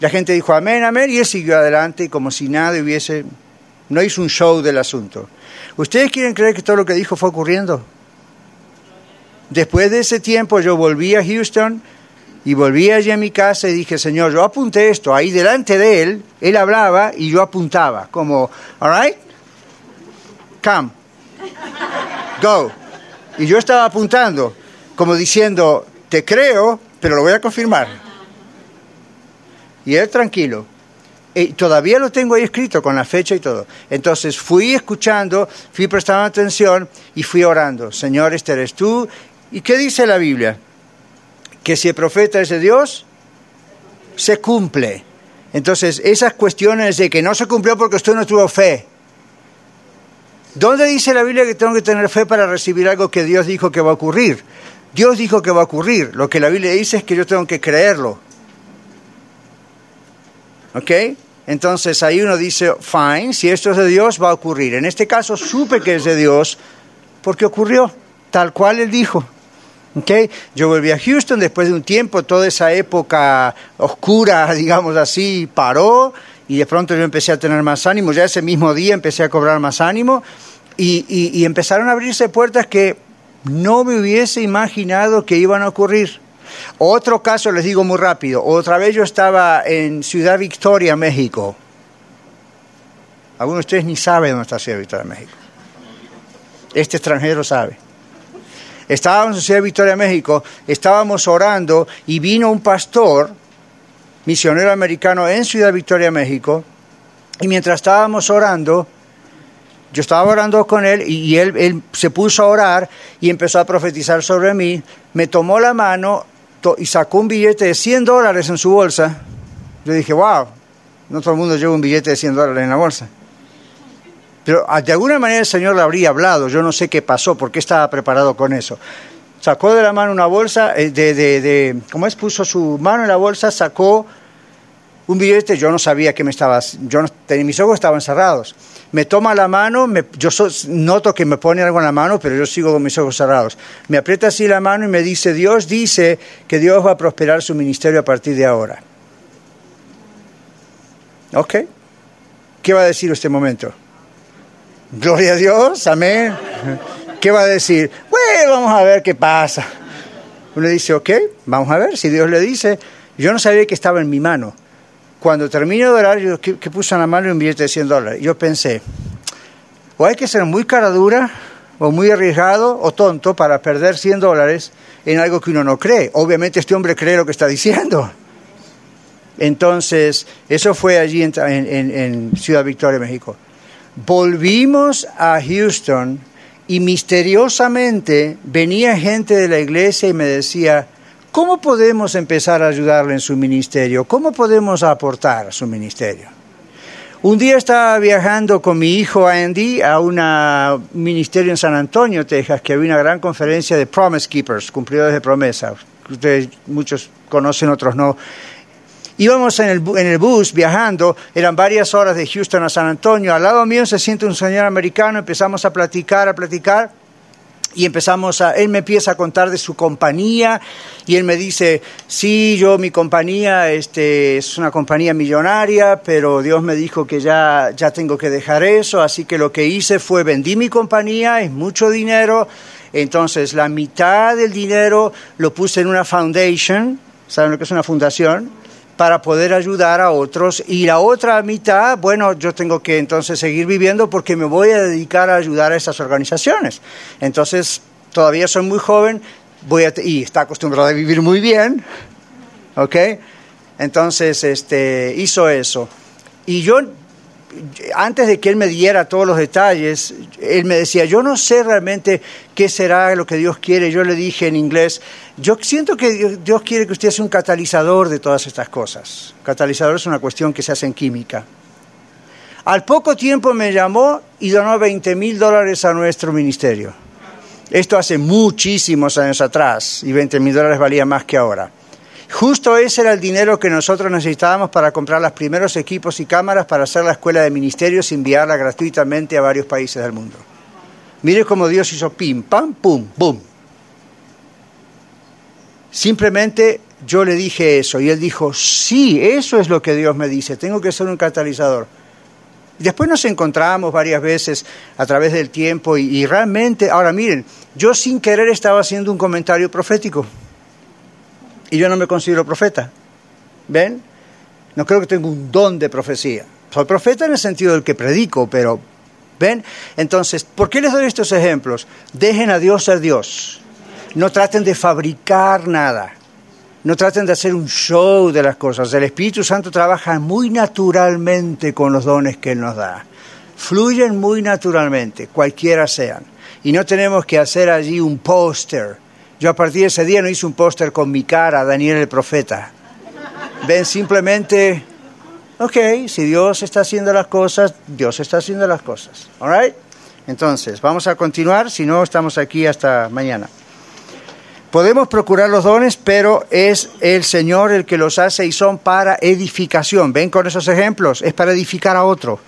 La gente dijo amén, amén, y él siguió adelante como si nada hubiese no hizo un show del asunto. ¿Ustedes quieren creer que todo lo que dijo fue ocurriendo? Después de ese tiempo yo volví a Houston y volví allí a mi casa y dije, Señor, yo apunté esto ahí delante de él, él hablaba y yo apuntaba, como, all right? come, go. Y yo estaba apuntando, como diciendo, te creo, pero lo voy a confirmar. Y él tranquilo. Y todavía lo tengo ahí escrito con la fecha y todo. Entonces fui escuchando, fui prestando atención y fui orando. Señor, este eres tú. ¿Y qué dice la Biblia? Que si el profeta es de Dios, se cumple. Entonces, esas cuestiones de que no se cumplió porque usted no tuvo fe. ¿Dónde dice la Biblia que tengo que tener fe para recibir algo que Dios dijo que va a ocurrir? Dios dijo que va a ocurrir. Lo que la Biblia dice es que yo tengo que creerlo. ¿Ok? Entonces ahí uno dice, fine, si esto es de Dios, va a ocurrir. En este caso supe que es de Dios porque ocurrió, tal cual él dijo. ¿Okay? Yo volví a Houston después de un tiempo, toda esa época oscura, digamos así, paró y de pronto yo empecé a tener más ánimo. Ya ese mismo día empecé a cobrar más ánimo y, y empezaron a abrirse puertas que no me hubiese imaginado que iban a ocurrir. Otro caso, les digo muy rápido, otra vez yo estaba en Ciudad Victoria, México. Algunos de ustedes ni saben dónde está Ciudad Victoria, México. Este extranjero sabe. Estábamos en Ciudad Victoria, México, estábamos orando y vino un pastor, misionero americano en Ciudad Victoria, México, y mientras estábamos orando, yo estaba orando con él y, él, él, se puso a orar y empezó a profetizar sobre mí, me tomó la mano y sacó un billete de 100 dólares en su bolsa. Yo dije, wow, no todo el mundo lleva un billete de 100 dólares en la bolsa. Pero ah, de alguna manera el Señor le habría hablado, yo no sé qué pasó, por qué estaba preparado con eso. Sacó de la mano una bolsa, eh, de, de, de, ¿cómo es? Puso su mano en la bolsa, sacó un billete, yo no sabía que me estaba, yo no, mis ojos estaban cerrados. Me toma la mano, me, yo noto que me pone algo en la mano, pero yo sigo con mis ojos cerrados. Me aprieta así la mano y me dice, Dios dice que Dios va a prosperar su ministerio a partir de ahora. ¿Ok? ¿Qué va a decir este momento? Gloria a Dios, amén. ¿Qué va a decir? Bueno, vamos a ver qué pasa. Uno dice, ok, vamos a ver, si Dios le dice, yo no sabía que estaba en mi mano. Cuando termino de orar, yo que, puso en la mano un billete de 100 dólares. Yo pensé, o hay que ser muy cara dura, o muy arriesgado, o tonto para perder 100 dólares en algo que uno no cree. Obviamente este hombre cree lo que está diciendo. Entonces, eso fue allí en Ciudad Victoria, México. Volvimos a Houston y misteriosamente venía gente de la iglesia y me decía, ¿cómo podemos empezar a ayudarle en su ministerio? ¿Cómo podemos aportar a su ministerio? Un día estaba viajando con mi hijo Andy a un ministerio en San Antonio, Texas, que había una gran conferencia de Promise Keepers, cumplidores de promesa. Ustedes muchos conocen, otros no. Íbamos en el, en el bus viajando, eran varias horas de Houston a San Antonio. Al lado mío se siente un señor americano, empezamos a platicar, a platicar. Y empezamos a, él me empieza a contar de su compañía y él me dice, sí, yo mi compañía este, es una compañía millonaria, pero Dios me dijo que ya, ya tengo que dejar eso, así que lo que hice fue vendí mi compañía, es mucho dinero, entonces la mitad del dinero lo puse en una foundation, ¿saben lo que es una fundación? Para poder ayudar a otros. Y la otra mitad, bueno, yo tengo que entonces seguir viviendo porque me voy a dedicar a ayudar a esas organizaciones. Entonces, todavía soy muy joven voy a y está acostumbrado a vivir muy bien, ¿ok? Entonces, este, hizo eso. Y yo antes de que él me diera todos los detalles, él me decía, yo no sé realmente qué será lo que Dios quiere. Yo le dije en inglés, yo siento que Dios quiere que usted sea un catalizador de todas estas cosas. Catalizador es una cuestión que se hace en química. Al poco tiempo me llamó y donó 20 mil dólares a nuestro ministerio. Esto hace muchísimos años atrás y 20 mil dólares valía más que ahora. Justo ese era el dinero que nosotros necesitábamos para comprar los primeros equipos y cámaras para hacer la escuela de ministerios y enviarla gratuitamente a varios países del mundo. Mire cómo Dios hizo pim, pam, pum, boom. Simplemente yo le dije eso y él dijo, sí, eso es lo que Dios me dice, tengo que ser un catalizador. Después nos encontramos varias veces a través del tiempo y realmente, ahora miren, yo sin querer estaba haciendo un comentario profético y yo no me considero profeta. ¿Ven? No creo que tenga un don de profecía. Soy profeta en el sentido del que predico, pero ¿Ven? Entonces, ¿por qué les doy estos ejemplos? Dejen a Dios ser Dios. No traten de fabricar nada. No traten de hacer un show de las cosas. El Espíritu Santo trabaja muy naturalmente con los dones que Él nos da. Fluyen muy naturalmente, cualquiera sean. Y no tenemos que hacer allí un póster. Yo a partir de ese día no hice un póster con mi cara, Daniel el profeta. Ven, simplemente Ok, si Dios está haciendo las cosas, Dios está haciendo las cosas. All right? Entonces, vamos a continuar, si no, estamos aquí hasta mañana. Podemos procurar los dones, pero es el Señor el que los hace y son para edificación. ¿Ven con esos ejemplos? Es para edificar a otro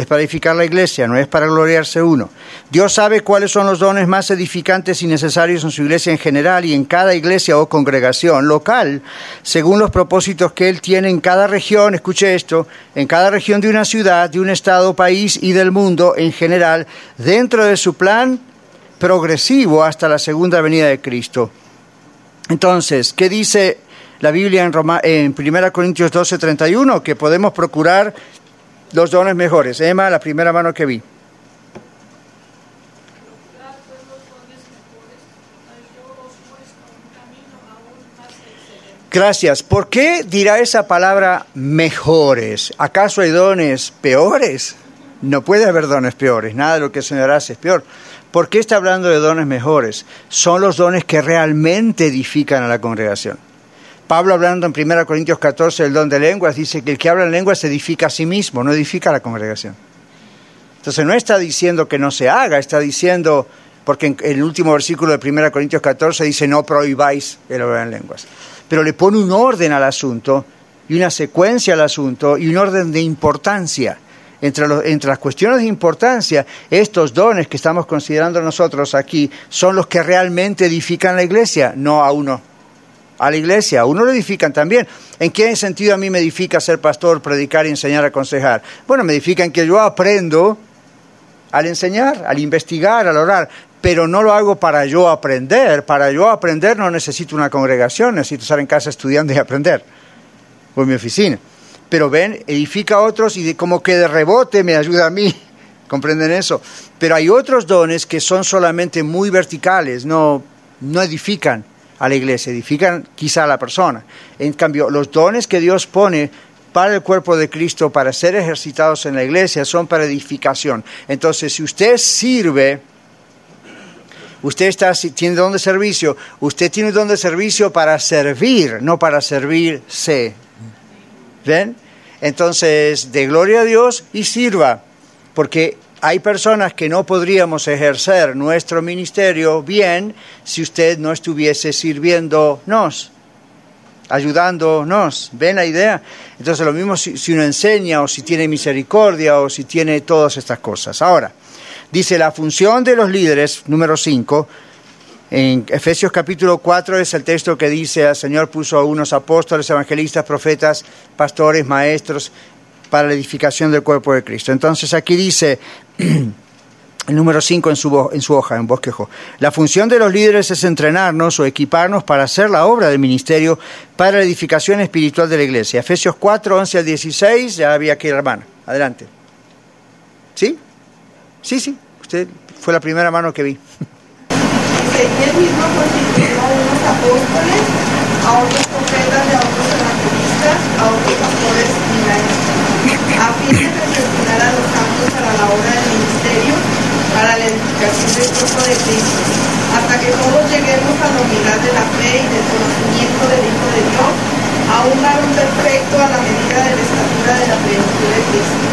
es para edificar la iglesia, no es para gloriarse uno. Dios sabe cuáles son los dones más edificantes y necesarios en su iglesia en general y en cada iglesia o congregación local, según los propósitos que Él tiene en cada región, escuche esto, en cada región de una ciudad, de un estado, país y del mundo en general, dentro de su plan progresivo hasta la segunda venida de Cristo. Entonces, ¿qué dice la Biblia en, Roma, en 1 Corintios 12, 31? Que podemos procurar los dones mejores. Emma, la primera mano que vi. Gracias. ¿Por qué dirá esa palabra mejores? ¿Acaso hay dones peores? No puede haber dones peores. Nada de lo que el Señor hace es peor. ¿Por qué está hablando de dones mejores? Son los dones que realmente edifican a la congregación. Pablo hablando en 1 Corintios 14 del don de lenguas dice que el que habla en lenguas edifica a sí mismo, no edifica a la congregación. Entonces no está diciendo que no se haga, está diciendo, porque en el último versículo de 1 Corintios 14 dice no prohibáis el hablar en lenguas. Pero le pone un orden al asunto y una secuencia al asunto y un orden de importancia. Entre, entre, las cuestiones de importancia, estos dones que estamos considerando nosotros aquí son los que realmente edifican la iglesia, no a uno a la iglesia, uno lo edifican también. ¿En qué sentido a mí me edifica ser pastor, predicar, enseñar, aconsejar? Bueno, me edifica en que yo aprendo al enseñar, al investigar, al orar, pero no lo hago para yo aprender. Para yo aprender no necesito una congregación, necesito estar en casa estudiando y aprender, o en mi oficina. Pero ven, edifica a otros y de, como que de rebote me ayuda a mí. ¿Comprenden eso? Pero hay otros dones que son solamente muy verticales, no, no edifican a la iglesia, edifican quizá a la persona. En cambio, los dones que Dios pone para el cuerpo de Cristo, para ser ejercitados en la iglesia, son para edificación. Entonces, si usted sirve, usted está, tiene don de servicio, usted tiene don de servicio para servir, no para servirse. ¿Ven? Entonces, de gloria a Dios y sirva, porque hay personas que no podríamos ejercer nuestro ministerio bien si usted no estuviese sirviéndonos, ayudándonos. ¿Ven la idea? Entonces lo mismo si, uno enseña o si tiene misericordia o si tiene todas estas cosas. Ahora, dice la función de los líderes, número 5, en Efesios capítulo 4 es el texto que dice, el Señor puso a unos apóstoles, evangelistas, profetas, pastores, maestros, para la edificación del cuerpo de Cristo. Entonces aquí dice, el número 5 en su, en su hoja, en bosquejo, la función de los líderes es entrenarnos o equiparnos para hacer la obra del ministerio para la edificación espiritual de la iglesia. Efesios 4, 11 al 16, ya había que ir, hermana. Adelante. ¿Sí? Sí, sí, usted fue la primera mano que vi. a otros profetas a otros evangelistas, a otros pastores a fin de perfeccionar a los santos para la obra del ministerio, para la edificación del cuerpo de Cristo, hasta que todos lleguemos a la unidad de la fe y del conocimiento del Hijo de Dios, a un varón perfecto a la medida de la estatura de la plenitud de Cristo,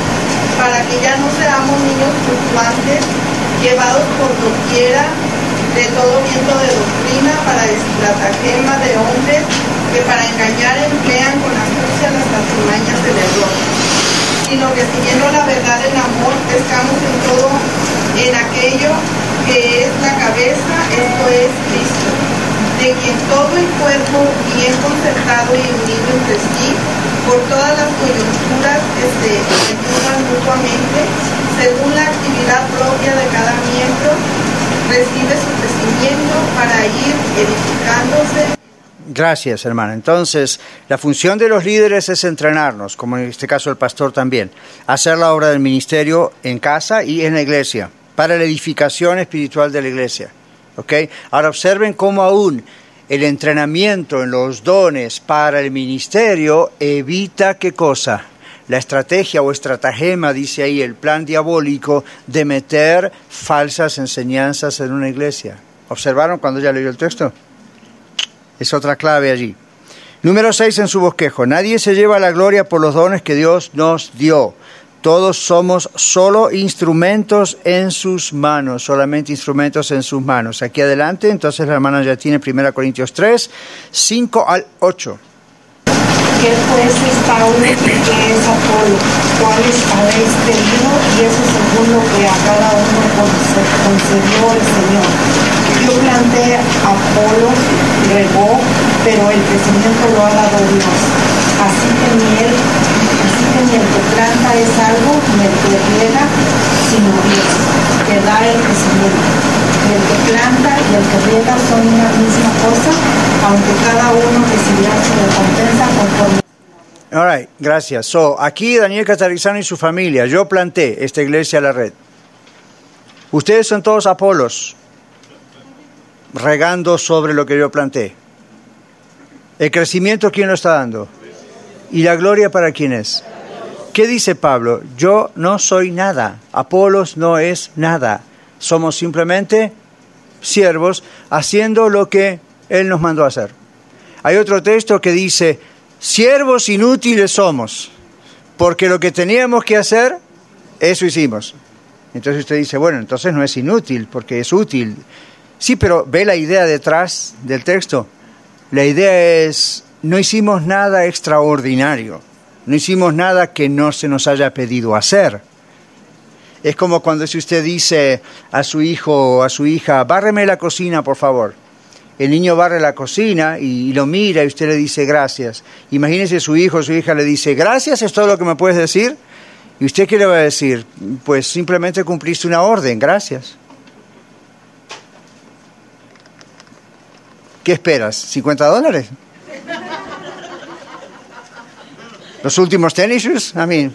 para que ya no seamos niños fluctuantes, llevados por doquiera de todo viento de doctrina para estratagema de hombres que para engañar emplean con astucia las patrimañas del error sino que siguiendo la verdad en amor, pescamos en todo, en aquello que es la cabeza, esto es Cristo, de quien todo el cuerpo, bien concertado y unido entre sí, por todas las coyunturas que se ayudan mutuamente, según la actividad propia de cada miembro, recibe su crecimiento para ir edificándose Gracias, hermana. Entonces, la función de los líderes es entrenarnos, como en este caso el pastor también, hacer la obra del ministerio en casa y en la iglesia, para la edificación espiritual de la iglesia. ¿Okay? Ahora observen cómo aún el entrenamiento en los dones para el ministerio evita qué cosa? La estrategia o estratagema, dice ahí, el plan diabólico de meter falsas enseñanzas en una iglesia. ¿Observaron cuando ya leyó el texto? Es otra clave allí. Número 6 en su bosquejo. Nadie se lleva la gloria por los dones que Dios nos dio. Todos somos solo instrumentos en sus manos, solamente instrumentos en sus manos. Aquí adelante, entonces la hermana ya tiene 1 Corintios 3, 5 al 8. ¿Qué pues es Pablo y qué es Apolo? ¿Cuáles habéis tenido? Y eso lo que a cada uno concedió el Señor. Yo planté Apolo, regó, pero el crecimiento lo ha dado Dios. Así que ni él ni el que planta es algo, ni el que riega, sino Dios, que da el crecimiento. el que planta y el que riega son una misma cosa, aunque cada uno recibirá su recompensa conforme. All right, gracias. So, aquí Daniel Catarizano y su familia, yo planté esta iglesia a la red. Ustedes son todos Apolos, regando sobre lo que yo planté. El crecimiento, ¿quién lo está dando? ¿Y la gloria para quién es? ¿Qué dice Pablo? Yo no soy nada, Apolos no es nada, somos simplemente siervos haciendo lo que Él nos mandó a hacer. Hay otro texto que dice, siervos inútiles somos, porque lo que teníamos que hacer, eso hicimos. Entonces usted dice, bueno, entonces no es inútil, porque es útil. Sí, pero ve la idea detrás del texto. La idea es, no hicimos nada extraordinario no hicimos nada que no se nos haya pedido hacer. Es como cuando si usted dice a su hijo o a su hija, bárreme la cocina, por favor. El niño barre la cocina y lo mira y usted le dice gracias. Imagínese su hijo o su hija le dice, gracias, es todo lo que me puedes decir. ¿Y usted qué le va a decir? Pues simplemente cumpliste una orden, gracias. ¿Qué esperas? ¿50 dólares? los últimos tenis, a mí.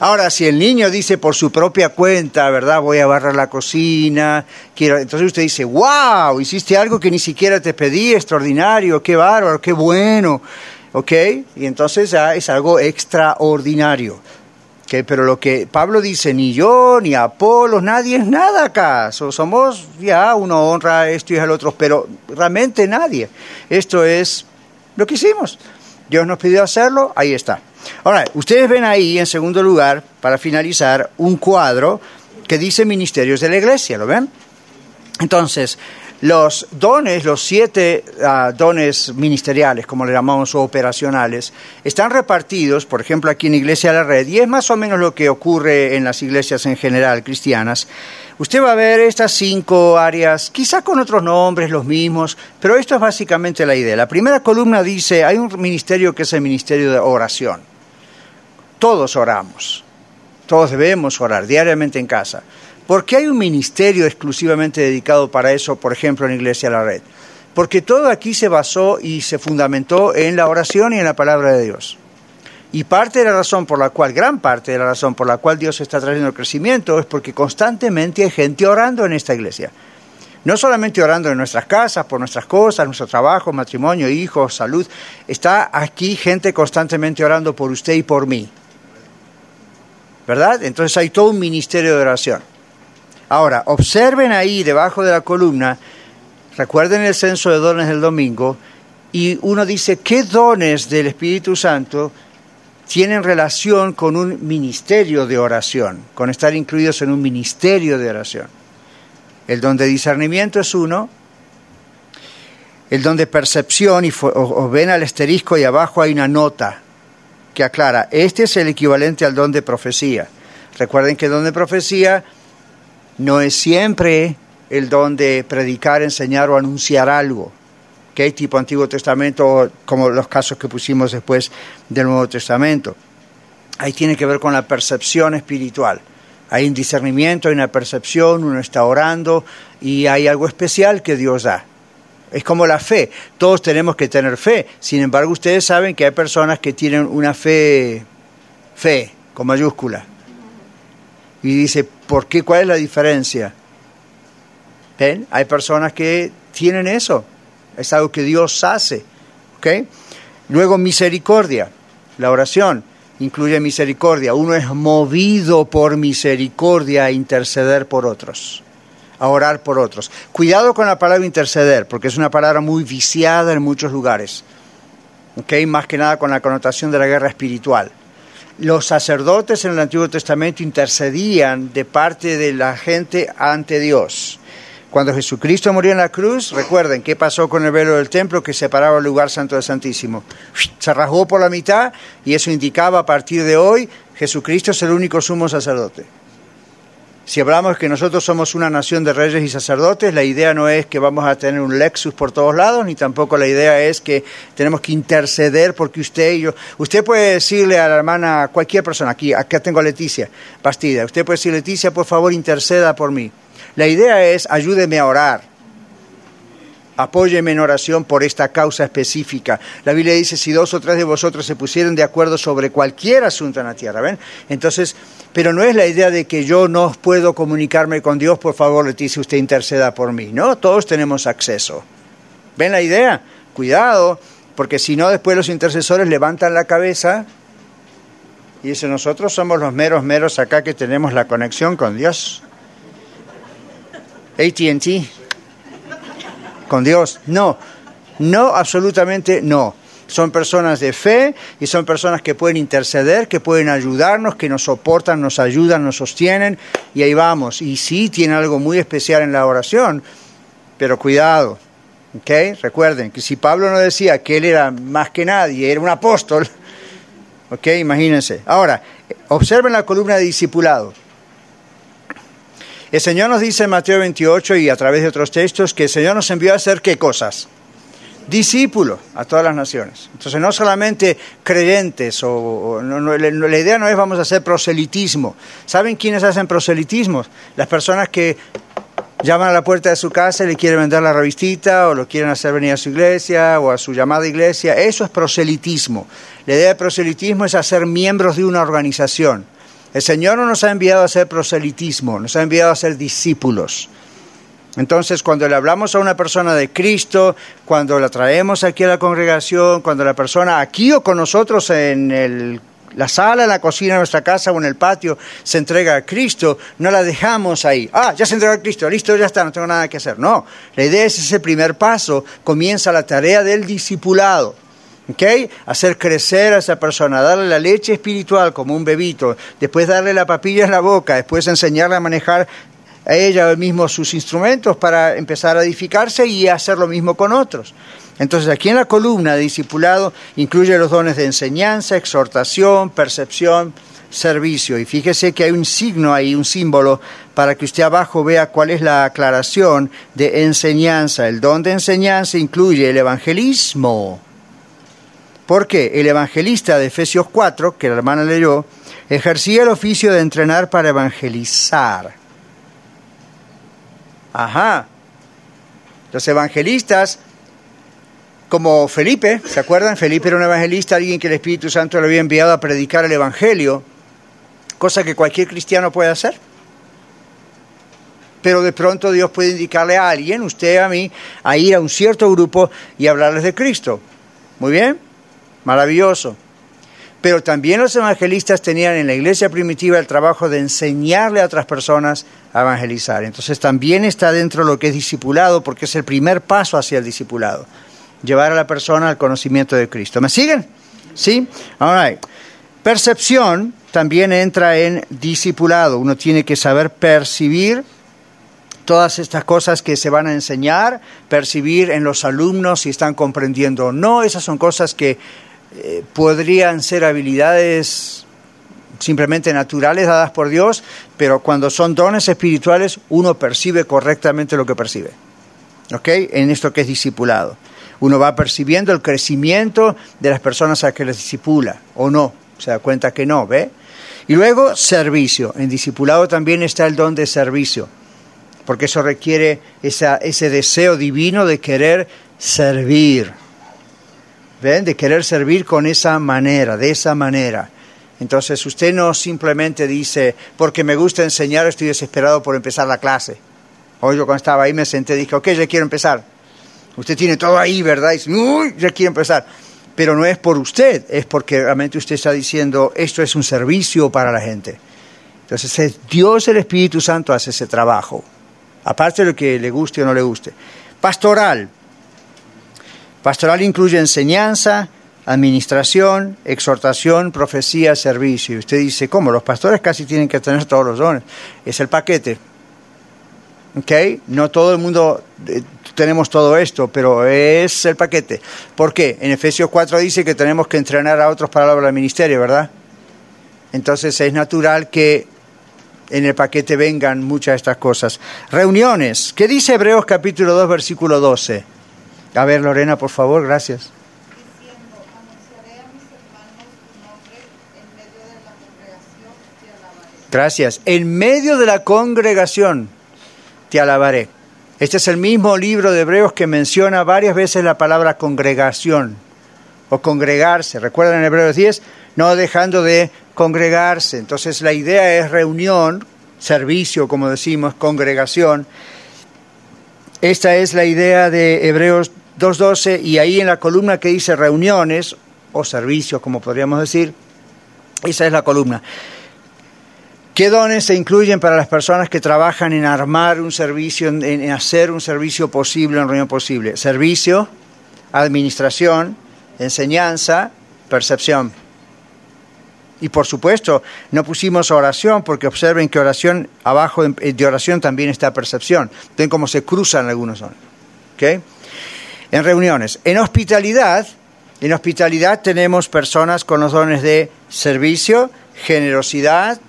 Ahora, si el niño dice por su propia cuenta, ¿verdad? Voy a barrar la cocina, quiero... Entonces usted dice, wow, hiciste algo que ni siquiera te pedí, extraordinario, qué bárbaro, qué bueno, ¿ok? Y entonces ya es algo extraordinario. Pero lo que Pablo dice, ni yo, ni Apolo, nadie es nada acá. somos, ya, uno honra esto y al otro, pero realmente nadie. Esto es lo que hicimos. Dios nos pidió hacerlo, ahí está. Ahora, ustedes ven ahí, en segundo lugar, para finalizar, un cuadro que dice ministerios de la iglesia, ¿lo ven? Entonces, los dones, los siete ah, dones ministeriales, como le llamamos, o operacionales, están repartidos, por ejemplo, aquí en Iglesia de la Red, y es más o menos lo que ocurre en las iglesias en general cristianas, Usted va a ver estas cinco áreas, quizá con otros nombres, los mismos, pero esto es básicamente la idea. La primera columna dice, hay un ministerio que es el ministerio de oración. Todos oramos, todos debemos orar diariamente en casa. ¿Por qué hay un ministerio exclusivamente dedicado para eso, por ejemplo, en Iglesia La Red? Porque todo aquí se basó y se fundamentó en la oración y en la palabra de Dios. Y parte de la razón por la cual, gran parte de la razón por la cual Dios está trayendo el crecimiento es porque constantemente hay gente orando en esta iglesia. No solamente orando en nuestras casas, por nuestras cosas, nuestro trabajo, matrimonio, hijos, salud. Está aquí gente constantemente orando por usted y por mí. ¿Verdad? Entonces hay todo un ministerio de oración. Ahora, observen ahí debajo de la columna, recuerden el censo de dones del domingo, y uno dice, ¿qué dones del Espíritu Santo tienen relación con un ministerio de oración, con estar incluidos en un ministerio de oración. El don de discernimiento es uno, el don de percepción, y ven al esterisco y abajo hay una nota que aclara, este es el equivalente al don de profecía. Recuerden que el don de profecía no es siempre el don de predicar, enseñar o anunciar algo que tipo Antiguo Testamento, como los casos que pusimos después del Nuevo Testamento. Ahí tiene que ver con la percepción espiritual. Hay un discernimiento, hay una percepción, uno está orando y hay algo especial que Dios da. Es como la fe. Todos tenemos que tener fe. Sin embargo, ustedes saben que hay personas que tienen una fe, fe, con mayúscula. Y dice, ¿por qué? ¿Cuál es la diferencia? ¿Ven? Hay personas que tienen eso. Es algo que Dios hace. Luego, misericordia. La oración incluye misericordia. Uno es movido por misericordia a interceder por otros, a orar por otros. Cuidado con la palabra interceder, porque es una palabra muy viciada en muchos lugares. ¿Okay? Más que nada con la connotación de la guerra espiritual. Los sacerdotes en el Antiguo Testamento intercedían de parte de la gente ante Dios. Cuando Jesucristo murió en la cruz, recuerden qué pasó con el velo del templo que separaba el lugar santo del Santísimo. Se rasgó por la mitad y eso indicaba a partir de hoy Jesucristo es el único sumo sacerdote. Si hablamos que nosotros somos una nación de reyes y sacerdotes, la idea no es que vamos a tener un Lexus por todos lados, ni tampoco la idea es que tenemos que interceder porque usted y yo... Usted puede decirle a la hermana, cualquier persona, aquí, acá tengo a Leticia Bastida, usted puede decir, Leticia, por favor, interceda por mí. La idea es ayúdeme a orar. Apóyeme en oración por esta causa específica. La Biblia dice, si dos o tres de vosotros se pusieran de acuerdo sobre cualquier asunto en la tierra, ¿ven? Entonces, pero no es la idea de que yo no puedo comunicarme con Dios, por favor, Leticia, usted interceda por mí. No, todos tenemos acceso. ¿Ven la idea? Cuidado, porque si no, después los intercesores levantan la cabeza y dicen, nosotros somos los meros, meros acá que tenemos la conexión con Dios. ATT con Dios. No, no, absolutamente no. Son personas de fe y son personas que pueden interceder, que pueden ayudarnos, que nos soportan, nos ayudan, nos sostienen y ahí vamos. Y sí tiene algo muy especial en la oración, pero cuidado. ¿ok? Recuerden que si Pablo no decía que él era más que nadie, era un apóstol, ¿ok? Imagínense. Ahora, observen la columna de discipulado. El Señor nos dice en Mateo 28 y a través de otros textos que el Señor nos envió a hacer qué cosas? Discípulos a todas las naciones. Entonces no solamente creyentes, o, la idea no es vamos a hacer proselitismo. ¿Saben quiénes hacen proselitismo? Las personas que llaman a la puerta de su casa y le quieren vender la revistita o lo quieren hacer venir a su iglesia o a su llamada iglesia. Eso es proselitismo. La idea de proselitismo es hacer miembros de una organización. El Señor no nos ha enviado a hacer proselitismo, nos ha enviado a ser discípulos. Entonces, cuando le hablamos a una persona de Cristo, cuando la traemos aquí a la congregación, cuando la persona aquí o con nosotros en la sala, en la cocina de nuestra casa o en el patio se entrega a Cristo, no la dejamos ahí. Ah, ya se entregó a Cristo, listo, ya está, no tengo nada que hacer. No, la idea es ese primer paso, comienza la tarea del discipulado. ¿Okay? Hacer crecer a esa persona, darle la leche espiritual como un bebito, después darle la papilla en la boca, después enseñarle a manejar a ella mismo sus instrumentos para empezar a edificarse y hacer lo mismo con otros. Entonces aquí en la columna de discipulado incluye los dones de enseñanza, exhortación, percepción, servicio. Y fíjese que hay un signo ahí, un símbolo, para que usted abajo vea cuál es la aclaración de enseñanza. El don de enseñanza incluye el evangelismo porque el evangelista de Efesios 4, que la hermana leyó, ejercía el oficio de entrenar para evangelizar. Ajá. Los evangelistas, como Felipe, ¿se acuerdan? Felipe era un evangelista, alguien que el Espíritu Santo le había enviado a predicar el Evangelio, cosa que cualquier cristiano puede hacer. Pero de pronto Dios puede indicarle a alguien, usted a mí, a ir a un cierto grupo y hablarles de Cristo. Muy bien. Maravilloso. Pero también los evangelistas tenían en la iglesia primitiva el trabajo de enseñarle a otras personas a evangelizar. Entonces también está dentro de lo que es discipulado, porque es el primer paso hacia el discipulado. Llevar a la persona al conocimiento de Cristo. ¿Me siguen? ¿Sí? All Percepción también entra en discipulado. Uno tiene que saber percibir todas estas cosas que se van a enseñar, percibir en los alumnos si están comprendiendo o no. Esas son cosas que eh, podrían ser habilidades simplemente naturales dadas por Dios, pero cuando son dones espirituales uno percibe correctamente lo que percibe. ¿Ok? En esto que es discipulado. Uno va percibiendo el crecimiento de las personas a que les disipula, o no, se da cuenta que no, ¿ve? Y luego servicio. En discipulado también está el don de servicio, porque eso requiere ese deseo divino de querer servir. ¿Ven? De querer servir con esa manera, de esa manera. Entonces usted no simplemente dice, porque me gusta enseñar, estoy desesperado por empezar la clase. Hoy yo cuando estaba ahí me senté y dije, ok, ya quiero empezar. Usted tiene todo ahí, ¿verdad? Y dice, uy, ya quiero empezar. Pero no es por usted, es porque realmente usted está diciendo, esto es un servicio para la gente. Entonces Dios el Espíritu Santo hace ese trabajo, aparte de lo que le guste o no le guste. Pastoral. Pastoral incluye enseñanza, administración, exhortación, profecía, servicio. Y usted dice, ¿cómo? Los pastores casi tienen que tener todos los dones. Es el paquete. ¿Ok? No todo el mundo eh, tenemos todo esto, pero es el paquete. ¿Por qué? En Efesios 4 dice que tenemos que entrenar a otros para la obra del ministerio, ¿verdad? Entonces es natural que en el paquete vengan muchas de estas cosas. Reuniones. ¿Qué dice Hebreos capítulo 2, versículo 12? A ver, Lorena, por favor, gracias. Gracias. En medio de la congregación te alabaré. Este es el mismo libro de Hebreos que menciona varias veces la palabra congregación o congregarse. ¿Recuerdan en Hebreos 10? No dejando de congregarse. Entonces la idea es reunión, servicio, como decimos, congregación. Esta es la idea de Hebreos 2.12 y ahí en la columna que dice reuniones o servicios, como podríamos decir, esa es la columna. ¿Qué dones se incluyen para las personas que trabajan en armar un servicio, en, hacer un servicio posible, en reunión posible? Servicio, administración, enseñanza, percepción. Y por supuesto, no pusimos oración porque observen que oración, abajo de oración también está percepción. Ven cómo se cruzan algunos dones. ¿Okay? En reuniones. En hospitalidad, en hospitalidad tenemos personas con los dones de servicio, generosidad,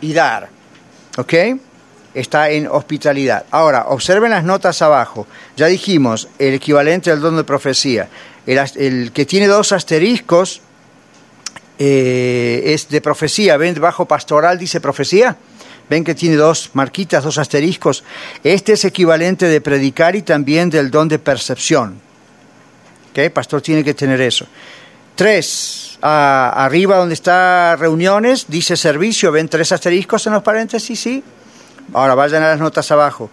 y dar. ¿Ok? Está en hospitalidad. Ahora, observen las notas abajo. Ya dijimos, el equivalente al don de profecía. El, que tiene dos asteriscos eh, es de profecía. ¿Ven? Bajo pastoral dice profecía. Ven que tiene dos marquitas, dos asteriscos. Este es equivalente de predicar y también del don de percepción. ¿Ok? Pastor tiene que tener eso. Tres, arriba donde está reuniones, dice servicio, ven tres asteriscos en los paréntesis, sí. Ahora vayan a las notas abajo.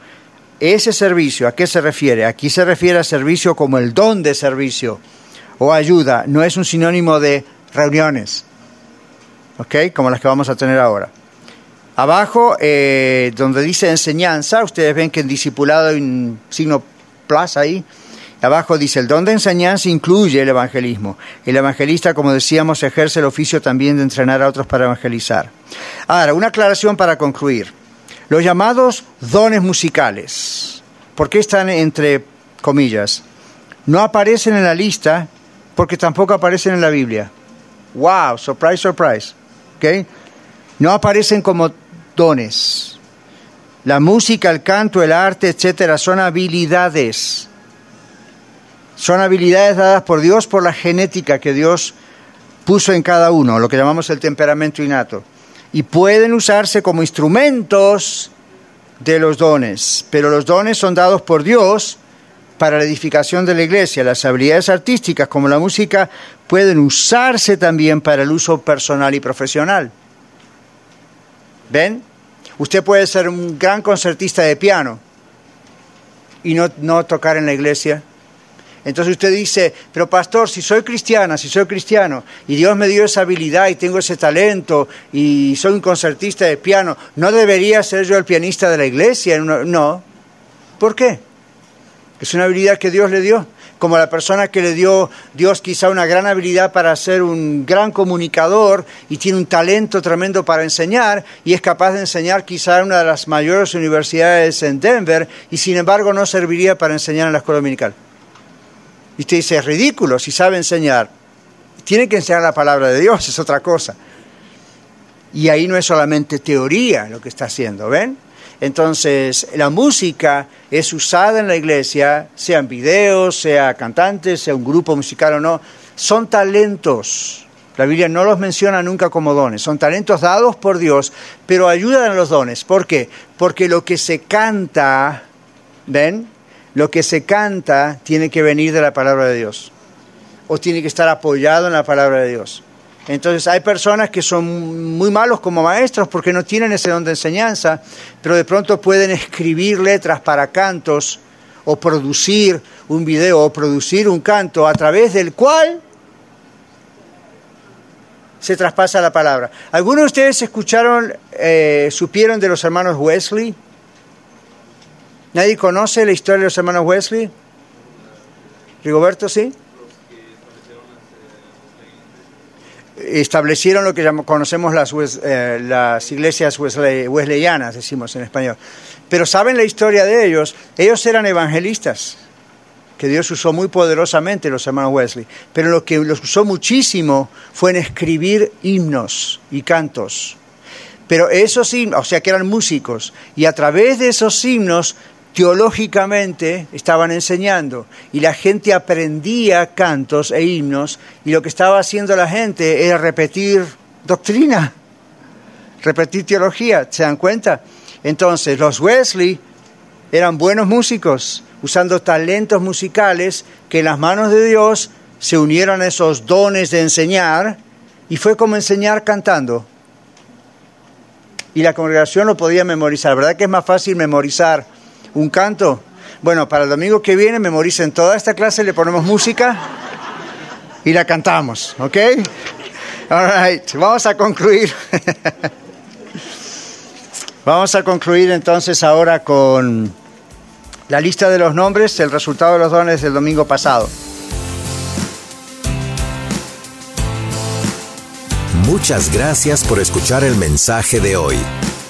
Ese servicio, ¿a qué se refiere? Aquí se refiere a servicio como el don de servicio o ayuda, no es un sinónimo de reuniones, ¿ok? Como las que vamos a tener ahora. Abajo, eh, donde dice enseñanza, ustedes ven que en discipulado hay un signo plus ahí, Abajo dice, el don de enseñanza incluye el evangelismo. El evangelista, como decíamos, ejerce el oficio también de entrenar a otros para evangelizar. Ahora, una aclaración para concluir. Los llamados dones musicales, ¿por qué están entre comillas? No aparecen en la lista porque tampoco aparecen en la Biblia. ¡Wow! Surprise, surprise. ¿Okay? No aparecen como dones. La música, el canto, el arte, etcétera, son habilidades son habilidades dadas por Dios por la genética que Dios puso en cada uno, lo que llamamos el temperamento innato. Y pueden usarse como instrumentos de los dones, pero los dones son dados por Dios para la edificación de la iglesia. Las habilidades artísticas, como la música, pueden usarse también para el uso personal y profesional. ¿Ven? Usted puede ser un gran concertista de piano y no, no tocar en la iglesia. Entonces usted dice, pero pastor, si soy cristiana, si soy cristiano, y Dios me dio esa habilidad y tengo ese talento, y soy un concertista de piano, ¿no debería ser yo el pianista de la iglesia? No. ¿Por qué? Es una habilidad que Dios le dio. Como la persona que le dio Dios quizá una gran habilidad para ser un gran comunicador y tiene un talento tremendo para enseñar y es capaz de enseñar quizá en una de las mayores universidades en Denver y sin embargo no serviría para enseñar en la escuela dominical. Y usted dice, es ridículo, si sabe enseñar. Tiene que enseñar la palabra de Dios, es otra cosa. Y ahí no es solamente teoría lo que está haciendo, ¿ven? Entonces, la música es usada en la iglesia, sean videos, sea cantantes, sea un grupo musical o no, son talentos. La Biblia no los menciona nunca como dones, son talentos dados por Dios, pero ayudan a los dones. ¿Por qué? Porque lo que se canta, ¿ven? lo que se canta tiene que venir de la palabra de Dios o tiene que estar apoyado en la palabra de Dios. Entonces hay personas que son muy malos como maestros porque no tienen ese don de enseñanza, pero de pronto pueden escribir letras para cantos o producir un video o producir un canto a través del cual se traspasa la palabra. ¿Algunos de ustedes escucharon, eh, supieron de los hermanos Wesley? ¿Nadie conoce la historia de los hermanos Wesley? ¿Rigoberto sí? Establecieron lo que conocemos las, eh, iglesias wesleyanas, decimos en español. Pero ¿saben la historia de ellos? Ellos eran evangelistas que Dios usó muy poderosamente los hermanos Wesley, pero lo que los usó muchísimo fue en escribir himnos y cantos. Pero esos himnos, o sea que eran músicos, y a través de esos himnos teológicamente estaban enseñando y la gente aprendía cantos e himnos y lo que estaba haciendo la gente era repetir doctrina, repetir teología, ¿se dan cuenta? Entonces los Wesley eran buenos músicos, usando talentos musicales que en las manos de Dios se unieron a esos dones de enseñar y fue como enseñar cantando. Y la congregación lo podía memorizar. ¿Verdad que es más fácil memorizar un canto? Bueno, para el domingo que viene memoricen toda esta clase, le ponemos música y la cantamos, ¿ok? All right, vamos a concluir. vamos a concluir entonces ahora con la lista de los nombres, el resultado de los dones del domingo pasado. Muchas gracias por escuchar el mensaje de hoy.